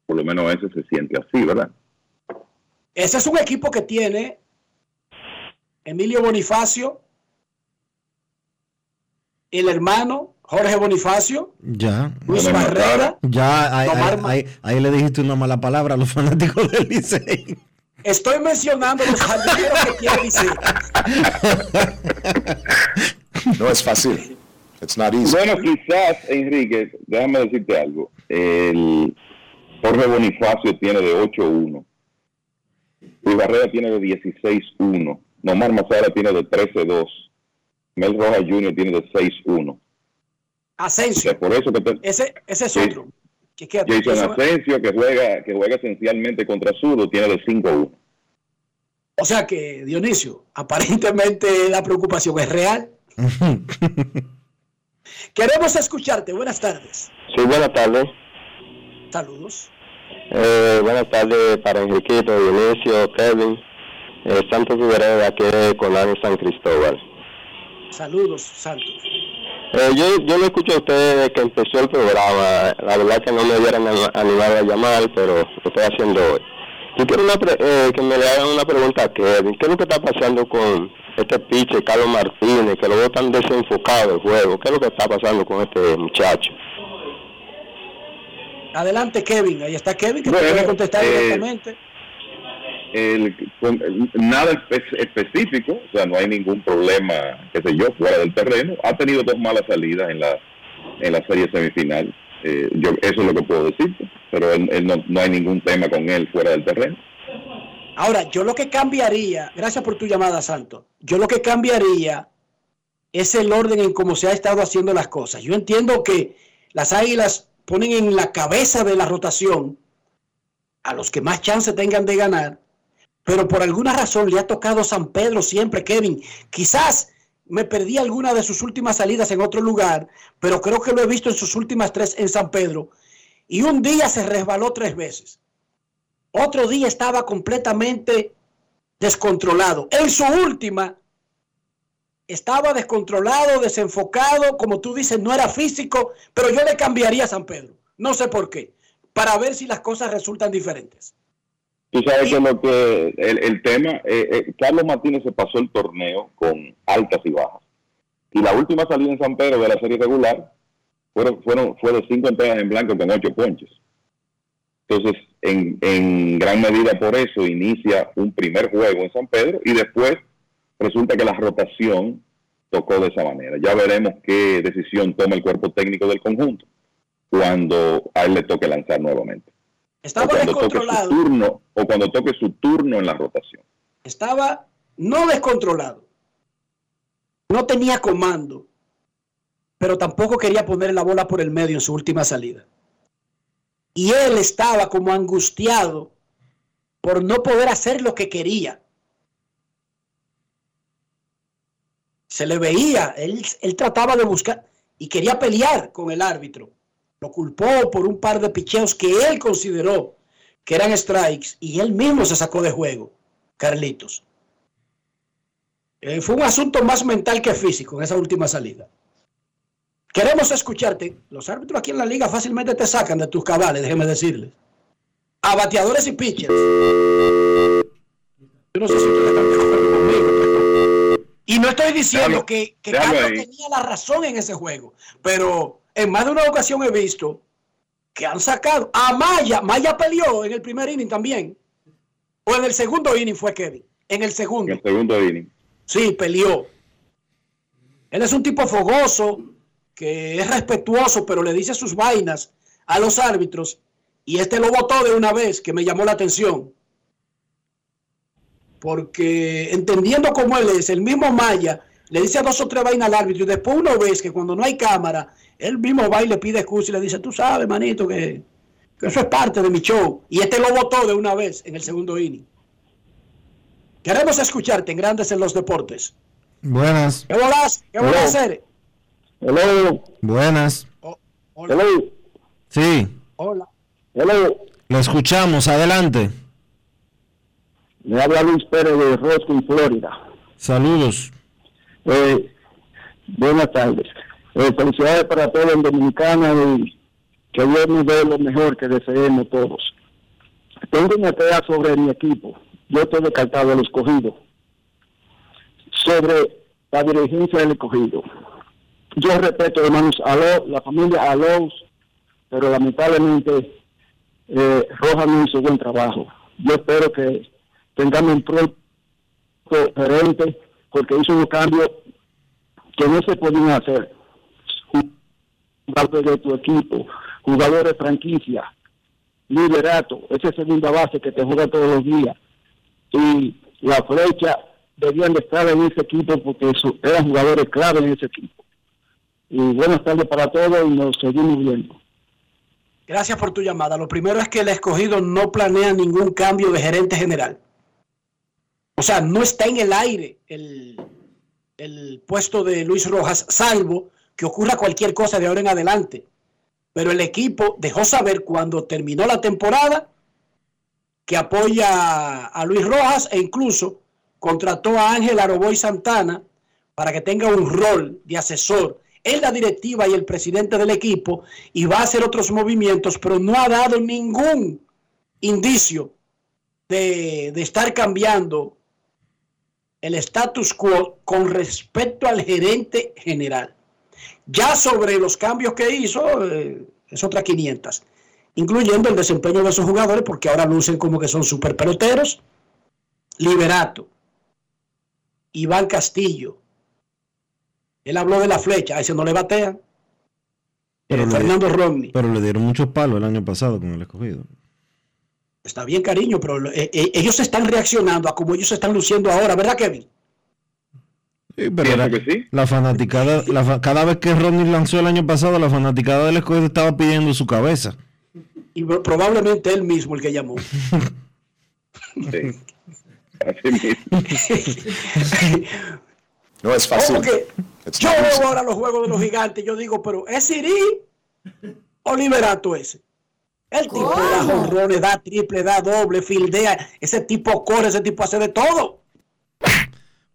S33: por lo menos ese se siente así, ¿verdad?
S4: Ese es un equipo que tiene Emilio Bonifacio, el hermano Jorge Bonifacio,
S19: Ya.
S4: Luis Barrera.
S19: Ya, ahí,
S4: Tomar
S19: ahí-
S4: ma-
S19: ahí- ahí le dijiste una mala palabra a los fanáticos del Licey.
S4: Estoy mencionando los jardineros que tiene Licey. [laughs]
S34: No es fácil. It's not easy.
S33: Bueno, quizás, Enrique, déjame decirte algo. El Jorge Bonifacio tiene de 8-1. Luis Barrera tiene de 16-1. Nomar Mazara tiene de 13-2. Mel Rojas Jr. tiene de 6-1.
S4: Asensio.
S33: Por eso que te-
S4: Ese, ese es otro. Que queda-
S33: Jason
S4: ese-
S33: Asensio, que juega, que juega esencialmente contra Zurdo, tiene de 5-1.
S4: o sea que, Dionisio, aparentemente la preocupación es real. [laughs] Queremos escucharte. Buenas tardes.
S35: Sí, buenas tardes.
S4: Saludos.
S35: Eh, buenas tardes para Enriquito, Dionisio, Kevin, eh, Santos Figueroa de aquí de Colán San Cristóbal.
S4: Saludos, Santos.
S35: Eh, yo, yo lo escucho a ustedes desde que empezó el programa. La verdad que no me hubieran ani- animado a llamar, pero lo estoy haciendo hoy. Yo quiero una pre- eh, que me le hagan una pregunta a Kevin. ¿Qué es lo que está pasando con este piche, Carlos Martínez, que lo veo tan desenfocado el juego? ¿Qué es lo que está pasando con este muchacho?
S4: Adelante, Kevin. Ahí está Kevin, que te
S33: Bueno,
S4: puede contestar
S33: eh,
S4: directamente.
S33: el, con- nada espe- específico, o sea, no hay ningún problema, qué sé yo, fuera del terreno. Ha tenido dos malas salidas en la en la serie semifinal. Eh, yo eso es lo que puedo decir, pero él- él no, no hay ningún tema con él fuera del terreno.
S4: Ahora, yo lo que cambiaría, gracias por tu llamada, Santos. Yo lo que cambiaría es el orden en cómo se ha estado haciendo las cosas. Yo entiendo que las águilas ponen en la cabeza de la rotación a los que más chance tengan de ganar, pero por alguna razón le ha tocado San Pedro siempre, Kevin. Quizás me perdí alguna de sus últimas salidas en otro lugar, pero creo que lo he visto en sus últimas tres en San Pedro. Y un día se resbaló tres veces. Otro día estaba completamente descontrolado. En su última, estaba descontrolado, desenfocado, como tú dices, no era físico, pero yo le cambiaría a San Pedro. No sé por qué, para ver si las cosas resultan diferentes.
S33: Tú sabes que lo que el, tema, eh, eh, Carlos Martínez se pasó el torneo con altas y bajas. Y la última salida en San Pedro de la serie regular fueron, fueron, fue de cinco entradas en blanco con ocho ponches. Entonces, en, en gran medida por eso inicia un primer juego en San Pedro y después resulta que la rotación tocó de esa manera. Ya veremos qué decisión toma el cuerpo técnico del conjunto cuando a él le toque lanzar nuevamente.
S4: Estaba descontrolado.
S33: turno o cuando toque su turno en la rotación.
S4: Estaba no descontrolado. No tenía comando, pero tampoco quería poner la bola por el medio en su última salida. Y él estaba como angustiado por no poder hacer lo que quería. Se le veía, él, él trataba de buscar y quería pelear con el árbitro. Lo culpó por un par de picheos que él consideró que eran strikes y él mismo se sacó de juego, Carlitos. Eh, fue un asunto más mental que físico en esa última salida. Queremos escucharte. Los árbitros aquí en la liga fácilmente te sacan de tus cabales, déjeme decirles. A bateadores y pitchers. Yo no sé si ustedes están de acuerdo conmigo. pero- Y no estoy diciendo
S33: Déjalo-
S4: que, Carlos
S33: ahí.
S4: tenía la razón en ese juego, pero en más de una ocasión he visto que han sacado a Maya. Maya peleó en el primer inning también. O en el segundo inning fue Kevin. En el segundo.
S33: En el segundo inning.
S4: Sí, peleó. Él es un tipo fogoso, que es respetuoso, pero le dice sus vainas a los árbitros. Y este lo votó de una vez, que me llamó la atención. Porque entendiendo cómo él es, el mismo Maya le dice dos o tres vainas al árbitro y después uno ve que cuando no hay cámara, él mismo va y le pide excusa y le dice, tú sabes, manito, que, que eso es parte de mi show. Y este lo votó de una vez en el segundo inning. Queremos escucharte en Grandes en los Deportes.
S19: Buenas.
S4: ¿Qué bolas? ¿Qué bolas hacer?
S35: Hello.
S19: Buenas.
S35: Hello.
S19: Sí.
S4: Hola.
S35: Hello.
S1: Lo escuchamos, adelante.
S6: Le habla Luis Pérez de Roskin, Florida.
S1: Saludos.
S6: Eh, buenas tardes. Eh, felicidades para todos en Dominicana y que Dios nos dé lo mejor que deseemos todos. Tengo una idea sobre mi equipo. Yo estoy descartado del escogido. Sobre la dirigencia del escogido. Yo respeto, hermanos, a lo- la familia Alous, pero lamentablemente eh, Rojas no hizo buen trabajo. Yo espero que tengamos un pronto gerente, porque hizo un cambio que no se podían hacer. Jugadores de tu equipo, jugadores franquicia, liderato, esa segunda base que te juega todos los días. Y la flecha debían de estar en ese equipo porque eran jugadores clave en ese equipo. Y buenas tardes para todos y nos seguimos viendo.
S4: Gracias por tu llamada. Lo primero es que el escogido no planea ningún cambio de gerente general. O sea, no está en el aire el, el puesto de Luis Rojas, salvo que ocurra cualquier cosa de ahora en adelante. Pero el equipo dejó saber cuando terminó la temporada que apoya a Luis Rojas e incluso contrató a Ángel Aroboy Santana para que tenga un rol de asesor en la directiva y el presidente del equipo y va a hacer otros movimientos, pero no ha dado ningún indicio de, de estar cambiando el status quo con respecto al gerente general. Ya sobre los cambios que hizo, eh, es otra 500, incluyendo el desempeño de sus jugadores, porque ahora lucen como que son super peloteros. Liberato, Iván Castillo, él habló de la flecha, a ese no le batean.
S1: Pero,
S4: Eh,
S1: le,
S4: Fernando Romney,
S1: pero le dieron muchos palos el año pasado con el escogido.
S4: Está bien cariño, pero eh, eh, ellos están reaccionando a como ellos se están luciendo ahora, ¿verdad Kevin?
S1: Sí, pero era- la fanaticada, la cada vez que Ronnie lanzó el año pasado, la fanaticada del escogido estaba pidiendo su cabeza.
S4: Y pro- probablemente él mismo el que llamó. [laughs]
S34: No es fácil.
S4: Que yo veo ahora los juegos de los gigantes, yo digo, pero ¿es Siri o Liberato ese? El tipo da jonrones, da triple, da doble, fildea, ese tipo corre, ese tipo hace de todo.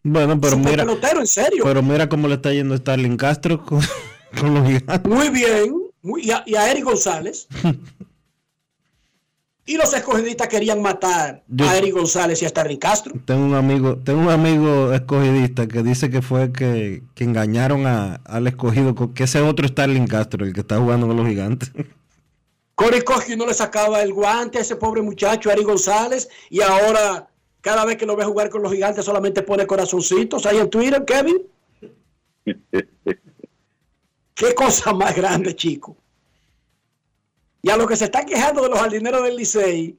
S1: Bueno, pero mira,
S4: pelotero, en serio.
S1: pero mira cómo le está yendo a Starling Castro [laughs] con, con los gigantes.
S4: Muy bien. muy- y, a, y a Eric González. [laughs] y los escogidistas querían matar
S1: Yo-
S4: a Eric González y a Starling Castro.
S1: Tengo un amigo, tengo un amigo escogidista que dice que fue que, que engañaron a, al escogido, con- que ese otro Starling Castro, el que está jugando con los gigantes. [laughs]
S4: Corey Koski no le sacaba el guante a ese pobre muchacho, a Eric González, y ahora cada vez que lo ve jugar con los gigantes solamente pone corazoncitos ahí en Twitter, Kevin. [laughs] Qué cosa más grande, chico. Y a los que se están quejando de los jardineros del Licey,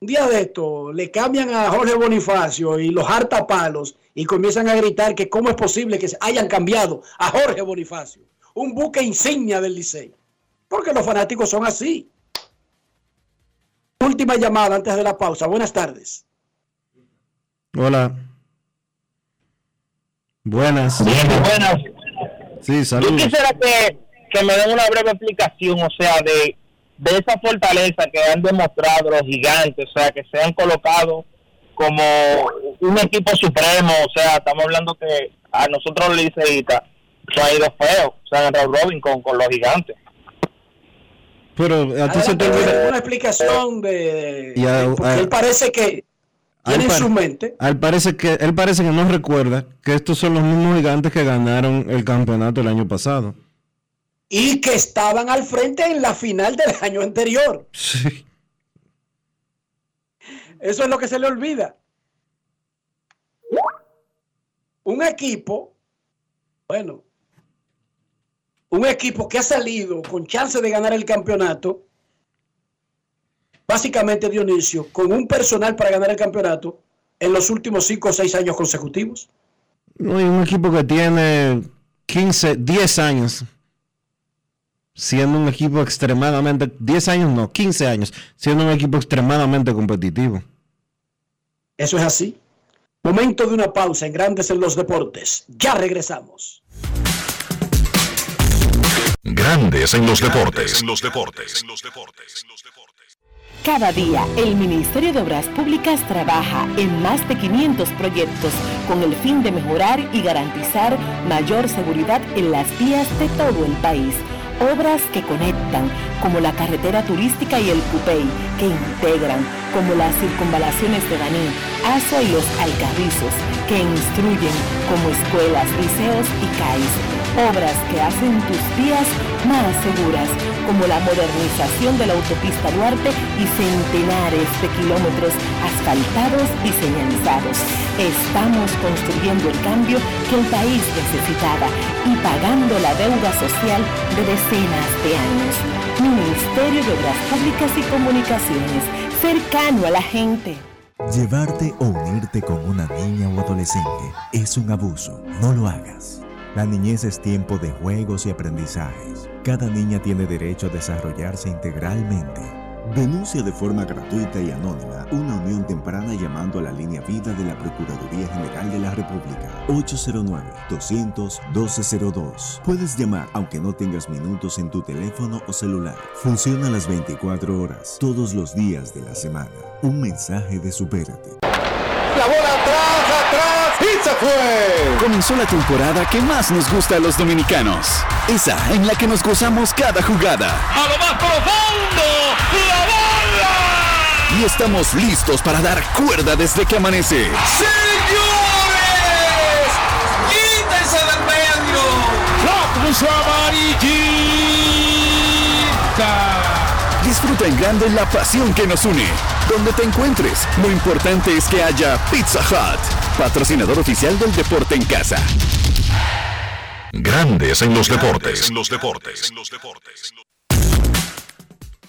S4: un día de esto le cambian a Jorge Bonifacio y los harta palos y comienzan a gritar que cómo es posible que se hayan cambiado a Jorge Bonifacio, un buque insignia del Licey. Porque los fanáticos son así. Última llamada antes de la pausa. Buenas tardes.
S1: Hola. Buenas.
S19: buenas.
S1: Sí,
S19: Yo
S1: saludos.
S19: quisiera que, que me den una breve explicación, o sea, de, de esa fortaleza que han demostrado los gigantes, o sea, que se han colocado como un equipo supremo, o sea, estamos hablando que a nosotros los liceístas se ha ido feo, o sea, en el robin con, con los gigantes.
S1: Pero se te
S4: Adelante,
S1: olvida.
S4: una explicación de,
S1: Y a-
S4: porque
S1: a-
S4: él parece que tiene en su mente
S1: a él parece que él parece que no recuerda que estos son los mismos gigantes que ganaron el campeonato el año pasado.
S4: y que estaban al frente en la final del [laughs] año anterior.
S1: Sí.
S4: Eso es lo que se le olvida. Un equipo, bueno, un equipo que ha salido con chance de ganar el campeonato, básicamente Dionisio, con un personal para ganar el campeonato en los últimos 5 o 6 años consecutivos.
S1: No, hay un equipo que tiene 15, 10 años siendo un equipo extremadamente, 10 años no, 15 años, siendo un equipo extremadamente competitivo.
S4: Eso es así. Momento de una pausa en Grandes en los Deportes. Ya regresamos.
S36: Grandes en los deportes.
S3: En los deportes. En los deportes.
S10: Cada día, el Ministerio de Obras Públicas trabaja en más de 500 proyectos con el fin de mejorar y garantizar mayor seguridad en las vías de todo el país. Obras que conectan, como la carretera turística y el Cupey, que integran, como las circunvalaciones de Baní, Asua y los Alcarrizos, que instruyen, como escuelas, liceos y CAIS obras que hacen tus vías más seguras, como la modernización de la autopista Duarte y centenares de kilómetros asfaltados y señalizados. Estamos construyendo el cambio que el país necesitaba y pagando la deuda social de de años. Ministerio de Obras Públicas y Comunicaciones, cercano a la gente.
S11: Llevarte o unirte con una niña o adolescente es un abuso. No lo hagas. La niñez es tiempo de juegos y aprendizajes. Cada niña tiene derecho a desarrollarse integralmente. Denuncia de forma gratuita y anónima una unión temprana llamando a la línea vida de la Procuraduría General de la República 809-200-1202. Puedes llamar aunque no tengas minutos en tu teléfono o celular. Funciona las 24 horas, todos los días de la semana. Un mensaje de Supérate.
S12: La bola atrás, atrás y se fue.
S15: Comenzó la temporada que más nos gusta a los dominicanos. Esa en la que nos gozamos cada jugada.
S12: A lo más profundo, la bola.
S15: Y estamos listos para dar cuerda desde que amanece.
S12: ¡Señores! ¡Quítense del medio! ¡La puso amarillita!
S15: Disfruta en grande la pasión que nos une. Donde te encuentres, lo importante es que haya Pizza Hut, patrocinador oficial del deporte en casa.
S37: Grandes en los deportes.
S3: En los deportes. En los deportes.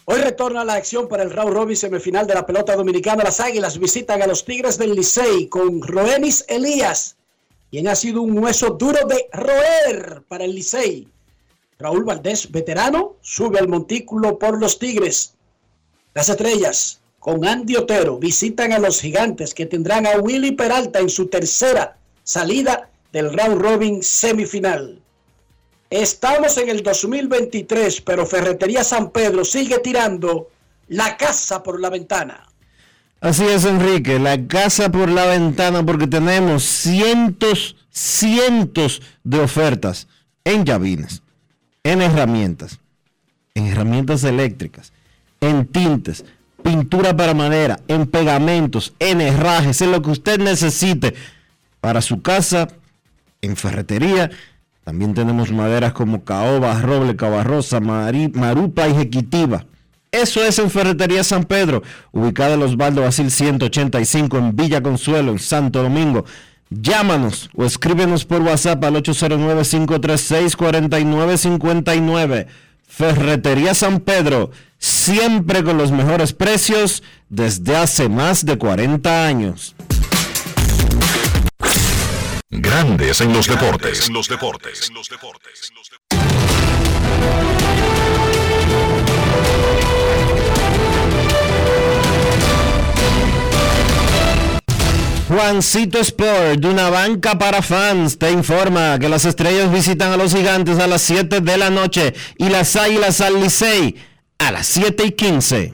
S4: Hoy retorna la acción para el round robin semifinal de la pelota dominicana. Las Águilas visitan a los Tigres del Licey con Roenis Elías, quien ha sido un hueso duro de roer para el Licey. Raúl Valdés, veterano, sube al montículo por los Tigres. Las estrellas, con Andy Otero, visitan a los gigantes que tendrán a Willy Peralta en su tercera salida del round robin semifinal. Estamos en el 2023, pero Ferretería San Pedro sigue tirando la casa por la ventana.
S1: Así es, Enrique, la casa por la ventana porque tenemos cientos, cientos de ofertas en llavines, en herramientas, en herramientas eléctricas, en tintes, pintura para madera, en pegamentos, en herrajes, en lo que usted necesite para su casa, en ferretería. También tenemos maderas como caoba, roble, cabarrosa, marupa y jequitiva. Eso es en Ferretería San Pedro, ubicada en Osvaldo Basil 185 en Villa Consuelo, en Santo Domingo. Llámanos o escríbenos por WhatsApp al 809-536-4959. Ferretería San Pedro, siempre con los mejores precios desde hace más de 40 años.
S37: Grandes en los deportes.
S3: En los deportes. En los deportes.
S1: Juancito Sport, de una banca para fans, te informa que las estrellas visitan a los gigantes a las 7 de la noche y las águilas al Licey a las 7 y 15.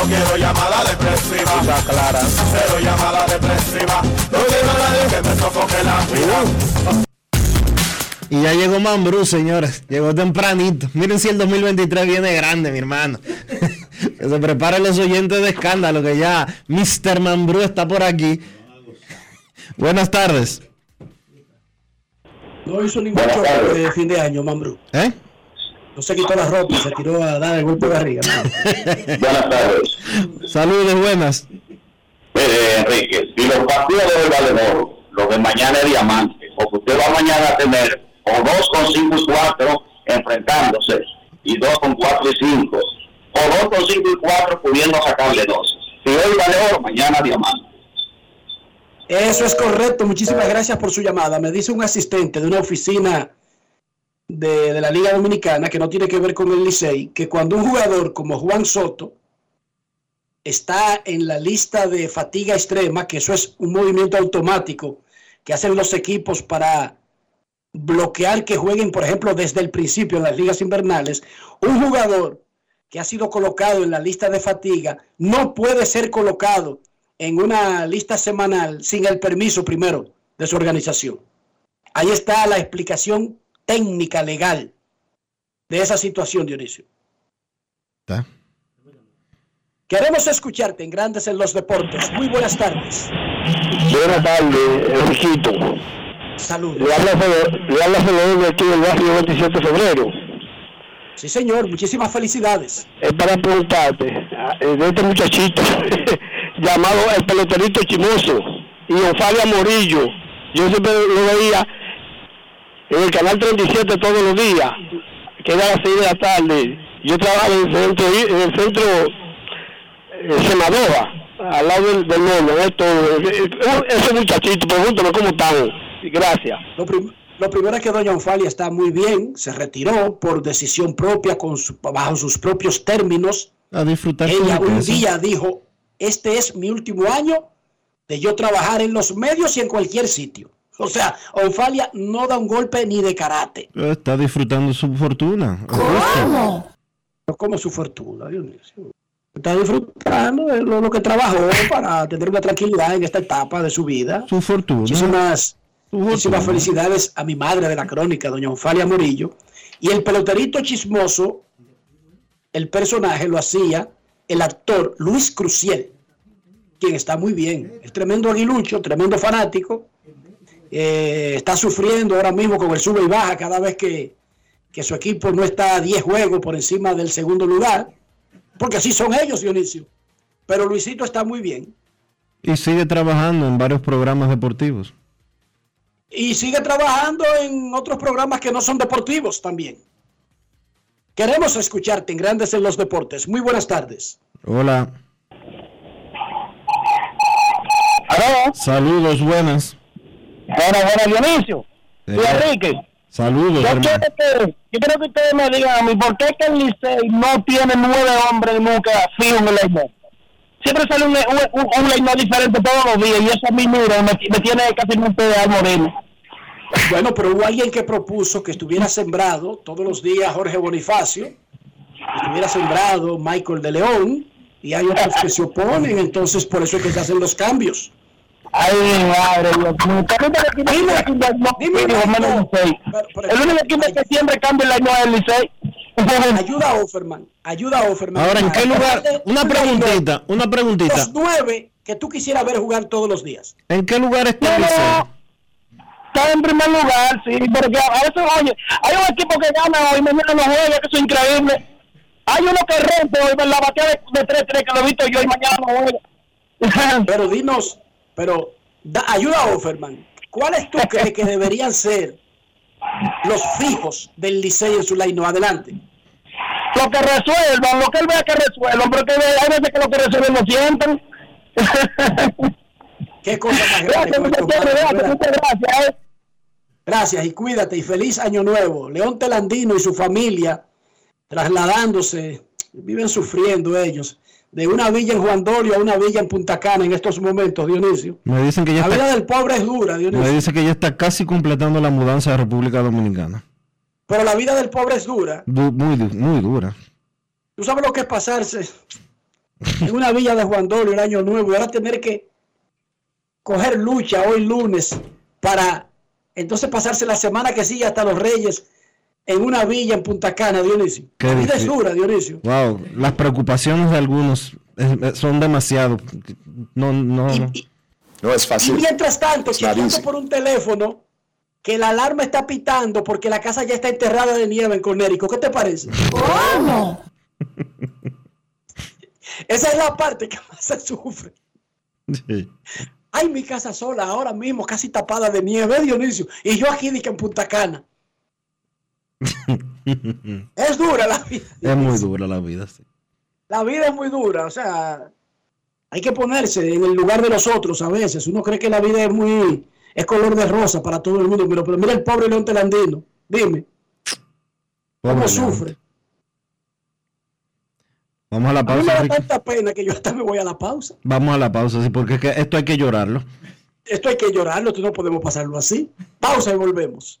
S28: No quiero llamada depresiva. Está clara. Cero llamada depresiva. No quiero a nadie que me sofoque la vida.
S1: Y ya llegó Mambrú, señores. Llegó tempranito. Miren si el 2023 viene grande, mi hermano. [laughs] que se preparen los oyentes de escándalo, que ya Mr. Mambrú está por aquí. [laughs] Buenas tardes.
S4: No hizo ningún choque de fin de año, Mambrú.
S1: ¿Eh?
S4: No se quitó la ropa, se tiró a dar el golpe de barriga. [laughs]
S31: Buenas tardes.
S1: Saludos, buenas.
S31: Enrique, si los partidos de hoy valen oro, los de mañana es diamante, porque usted va mañana a tener o dos con cinco y cuatro enfrentándose, y dos con cuatro y cinco, o dos con cinco y cuatro pudiendo sacarle dos. Si hoy vale oro, mañana diamante.
S4: Eso es correcto. Muchísimas gracias por su llamada. Me dice un asistente de una oficina de, la Liga Dominicana que no tiene que ver con el Licey, que cuando un jugador como Juan Soto está en la lista de fatiga extrema, que eso es un movimiento automático que hacen los equipos para bloquear que jueguen, por ejemplo, desde el principio en las ligas invernales, un jugador que ha sido colocado en la lista de fatiga no puede ser colocado en una lista semanal sin el permiso primero de su organización. Ahí está la explicación técnica legal de esa situación, Dionisio.
S1: ¿Está?
S4: Queremos escucharte en Grandes en los Deportes. Muy buenas tardes.
S38: Buenas tardes, Enriquito.
S4: Saludos.
S38: Le habla, habla Federico aquí del barrio 27 de febrero.
S4: Sí, señor. Muchísimas felicidades.
S38: Es para preguntarte eh, de este muchachito [laughs] llamado el peloterito chimoso y Ofalia Morillo. Yo siempre lo veía en el canal 37 todos los días, que era a las 6 de la tarde. Yo trabajaba en el centro, en el centro eh, al lado del, del norte, esto, ese muchachito, pregúntame cómo están. Gracias.
S4: Lo, prim- lo primero es que doña Onfalia está muy bien, se retiró por decisión propia, con su- bajo sus propios términos.
S1: A disfrutar
S4: Ella
S1: su
S4: un día dijo, este es mi último año de yo trabajar en los medios y en cualquier sitio. O sea, Onfalia no da un golpe ni de karate.
S1: Está disfrutando su fortuna. Justo.
S4: No como su fortuna, Dios mío. Está disfrutando de lo, lo que trabajó para tener una tranquilidad en esta etapa de su vida.
S1: Su fortuna.
S4: Muchísimas, muchísimas
S1: fortuna.
S4: felicidades a mi madre de la crónica, doña Onfalia Morillo. Y el peloterito chismoso, el personaje lo hacía el actor Luis Cruciel, quien está muy bien. Es tremendo aguilucho, tremendo fanático. Eh, está sufriendo ahora mismo con el sube y baja cada vez que, que su equipo no está a 10 juegos por encima del segundo lugar. Porque así son ellos, Dionisio. Pero Luisito está muy bien.
S1: Y sigue trabajando en varios programas deportivos.
S4: y sigue trabajando en otros programas que no son deportivos también. Queremos escucharte en Grandes en los Deportes. Muy buenas tardes.
S1: Hola. Saludos, buenas.
S39: Bueno, bueno, Dionisio. Y Enrique.
S1: Saludos,
S39: Yo quiero, que, yo quiero que ustedes me digan a mí por qué que el Licey no tiene nueve hombres nunca fijos en el Leimó. Siempre sale un, un, un, un Leimó diferente todos los días y eso a mí mira, me, me tiene casi un de al moreno.
S4: Bueno, pero hubo alguien que propuso que estuviera sembrado todos los días Jorge Bonifacio, que estuviera sembrado Michael de León, y hay otros que se oponen, entonces por eso es que se hacen los cambios.
S39: Ay, madre Dios mío. ¿Por qué que tiene
S4: Dime, dime?
S39: El único equipo que siempre cambia el año es el Licey. [laughs]
S4: Ayuda a Offerman, ayuda a Offerman.
S1: Ahora, ¿en qué lugar? Una preguntita, una preguntita.
S4: Los nueve que tú quisieras ver jugar todos los días.
S1: ¿En qué lugar está el Licey?
S39: Está en primer lugar, sí, porque a veces, oye, hay un equipo que gana hoy, mañana no juega, que eso es increíble. Hay uno que rompe hoy, la batalla de 3-3 que lo he visto yo y mañana no juega.
S4: Pero dinos, pero da- ayuda a Offerman. ¿Cuáles tú crees que deberían ser los fijos del Licey en su line? Adelante.
S39: Lo que resuelvan, lo que él vea que resuelvan, porque hay veces que lo que resuelven lo sienten. [laughs]
S4: Qué cosa más grande.
S39: Gracias. eh.
S4: Gracias y cuídate y feliz año nuevo. León Telandino y su familia trasladándose, viven sufriendo ellos, de una villa en Juan Dolio a una villa en Punta Cana en estos momentos, Dionisio.
S1: Me dicen que ya
S4: La vida
S1: está,
S4: del pobre es dura,
S1: me
S4: Dionisio.
S1: dice que ya está casi completando la mudanza de República Dominicana.
S4: Pero la vida del pobre es dura.
S1: Du- muy, muy dura.
S4: ¿Tú sabes lo que es pasarse en una villa de Juan Dolio el año nuevo y ahora tener que coger lucha hoy lunes para entonces pasarse la semana que sigue hasta los Reyes en una villa en Punta Cana, Dionisio.
S19: Qué
S4: La vida es dura, Dionisio.
S19: Wow, las preocupaciones de algunos eh, eh, son demasiado. No, no, no.
S34: No es
S4: Y
S34: fácil.
S4: mientras tanto,
S34: easy.
S4: por un teléfono que la alarma está pitando porque la casa ya está enterrada de nieve en Connecticut. ¿Qué te parece? ¿Cómo? [laughs] Esa es la parte que más se sufre. Ay, mi casa sola ahora mismo, casi tapada de nieve, Dionisio. Y yo aquí di que en Punta Cana. [laughs] Es dura la vida.
S19: Es muy dura la vida. sí.
S4: La vida es muy dura, o sea, hay que ponerse en el lugar de los otros a veces. Uno cree que la vida es muy, es color de rosa para todo el mundo, pero, pero mira el pobre León Telandino, dime, cómo
S19: Pobre
S4: sufre.
S19: Vamos a la
S4: A mí
S19: pausa,
S4: me da
S19: Enrique.
S4: tanta pena que yo hasta me voy a la pausa.
S19: Vamos a la pausa, sí, porque es que esto hay que llorarlo.
S4: Esto hay que llorarlo, no podemos pasarlo así. Pausa y volvemos.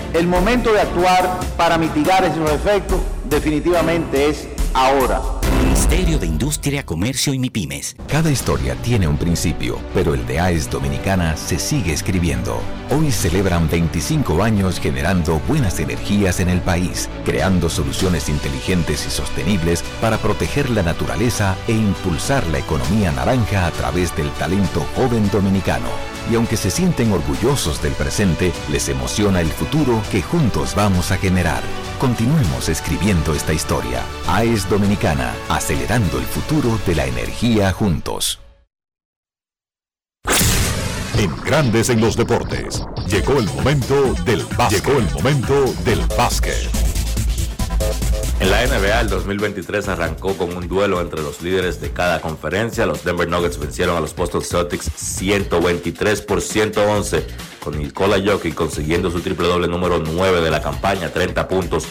S40: El momento de actuar para mitigar esos efectos definitivamente es ahora.
S41: Ministerio de Industria, Comercio y MIPIMES.
S25: Cada historia tiene un principio, pero el de AES Dominicana se sigue escribiendo. Hoy celebran 25 años generando buenas energías en el país, creando soluciones inteligentes y sostenibles para proteger la naturaleza e impulsar la economía naranja a través del talento joven dominicano. Y aunque se sienten orgullosos del presente, les emociona el futuro que juntos vamos a generar. Continuemos escribiendo esta historia. AES Dominicana, acelerando el futuro de la energía juntos.
S3: En Grandes en los deportes. Llegó el momento del básquet. Llegó el momento del básquet.
S42: En la NBA el 2023 arrancó con un duelo entre los líderes de cada conferencia. Los Denver Nuggets vencieron a los Boston Celtics 123 por 111 con Nikola Jokic consiguiendo su triple doble número 9 de la campaña, 30 puntos,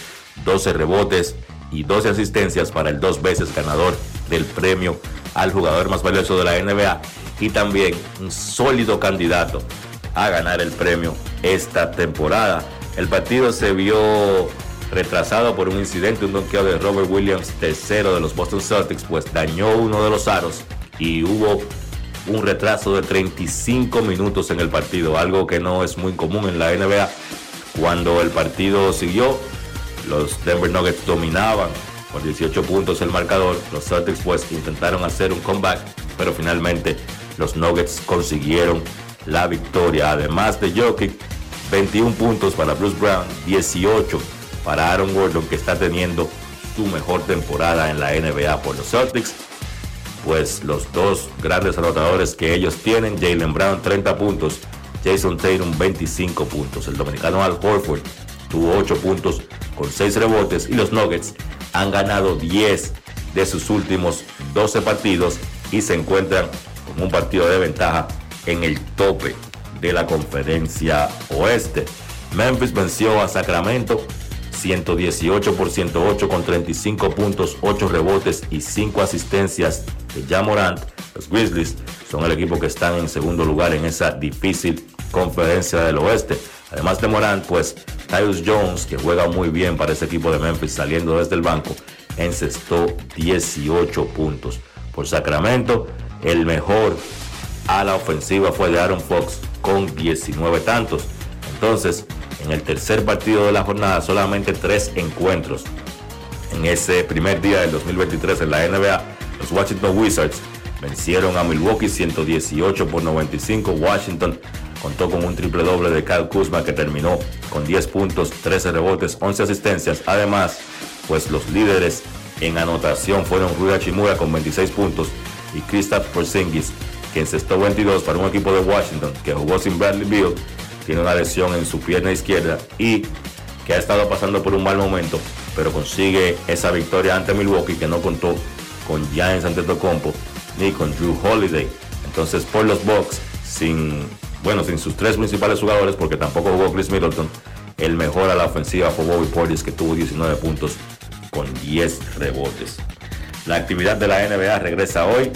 S42: 12 rebotes y 12 asistencias para el dos veces ganador del premio al jugador más valioso de la NBA y también un sólido candidato a ganar el premio esta temporada. El partido se vio retrasado por un incidente, un donqueo de Robert Williams, tercero de los Boston Celtics, pues dañó uno de los aros y hubo un retraso de 35 minutos en el partido, algo que no es muy común en la NBA. Cuando el partido siguió, los Denver Nuggets dominaban por 18 puntos el marcador. Los Celtics pues intentaron hacer un comeback, pero finalmente los Nuggets consiguieron la victoria. Además de Jokic, 21 puntos para Bruce Brown, 18 para Aaron Gordon, que está teniendo su mejor temporada en la NBA por los Celtics. Pues los dos grandes anotadores que ellos tienen, Jalen Brown 30 puntos, Jason Tatum 25 puntos. El dominicano Al Horford tuvo 8 puntos con 6 rebotes y los Nuggets han ganado 10 de sus últimos 12 partidos y se encuentran con un partido de ventaja en el tope de la conferencia oeste. Memphis venció a Sacramento 118 por 108 con 35 puntos, 8 rebotes y 5 asistencias de Jamorant. Los Grizzlies son el equipo que están en segundo lugar en esa difícil conferencia del oeste. Además de Morant, pues Tyus Jones, que juega muy bien para ese equipo de Memphis saliendo desde el banco, encestó 18 puntos. Por Sacramento, el mejor a la ofensiva fue de Aaron Fox con 19 tantos. Entonces, en el tercer partido de la jornada, solamente tres encuentros. En ese primer día del 2023 en la NBA, los Washington Wizards vencieron a Milwaukee 118 por 95. Washington Contó con un triple doble de Kyle Kuzma que terminó con 10 puntos, 13 rebotes, 11 asistencias. Además, pues los líderes en anotación fueron Rui Hachimura con 26 puntos y Kristaps Porzingis que encestó 22 para un equipo de Washington que jugó sin Bradley Beal, tiene una lesión en su pierna izquierda y que ha estado pasando por un mal momento, pero consigue esa victoria ante Milwaukee que no contó con Giants Antetokounmpo ni con Drew Holiday. Entonces por los Bucks sin bueno, sin sus tres principales jugadores porque tampoco jugó Chris Middleton, el mejor a la ofensiva fue Bobby Portis que tuvo 19 puntos con 10 rebotes. La actividad de la NBA regresa hoy,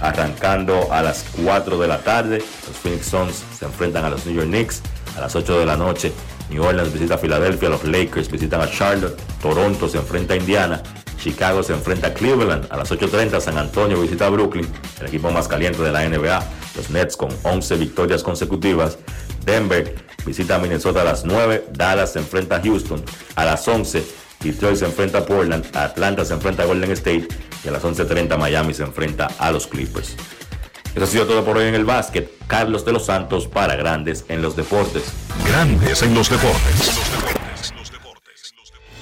S42: arrancando a las 4 de la tarde. Los Phoenix Suns se enfrentan a los New York Knicks a las 8 de la noche. New Orleans visita a Filadelfia, los Lakers visitan a Charlotte, Toronto se enfrenta a Indiana, Chicago se enfrenta a Cleveland a las 8.30, San Antonio visita a Brooklyn, el equipo más caliente de la NBA, los Nets con 11 victorias consecutivas, Denver visita a Minnesota a las 9, Dallas se enfrenta a Houston a las 11, Detroit se enfrenta a Portland, Atlanta se enfrenta a Golden State y a las 11.30 Miami se enfrenta a los Clippers. Eso ha sido todo por hoy en el básquet. Carlos de los Santos para Grandes en los Deportes.
S3: Grandes en los Deportes.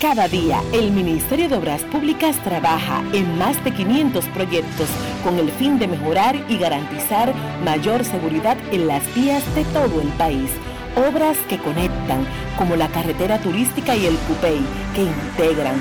S10: Cada día, el Ministerio de Obras Públicas trabaja en más de 500 proyectos con el fin de mejorar y garantizar mayor seguridad en las vías de todo el país. Obras que conectan, como la carretera turística y el Cupey, que integran,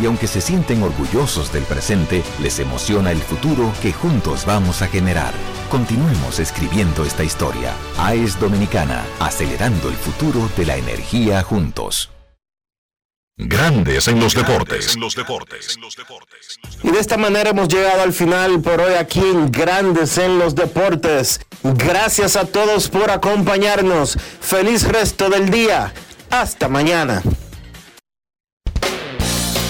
S25: Y aunque se sienten orgullosos del presente, les emociona el futuro que juntos vamos a generar. Continuemos escribiendo esta historia. AES Dominicana, acelerando el futuro de la energía juntos.
S3: Grandes en los deportes.
S43: En los deportes.
S1: Y de esta manera hemos llegado al final por hoy aquí en Grandes en los Deportes. Gracias a todos por acompañarnos. Feliz resto del día. Hasta mañana.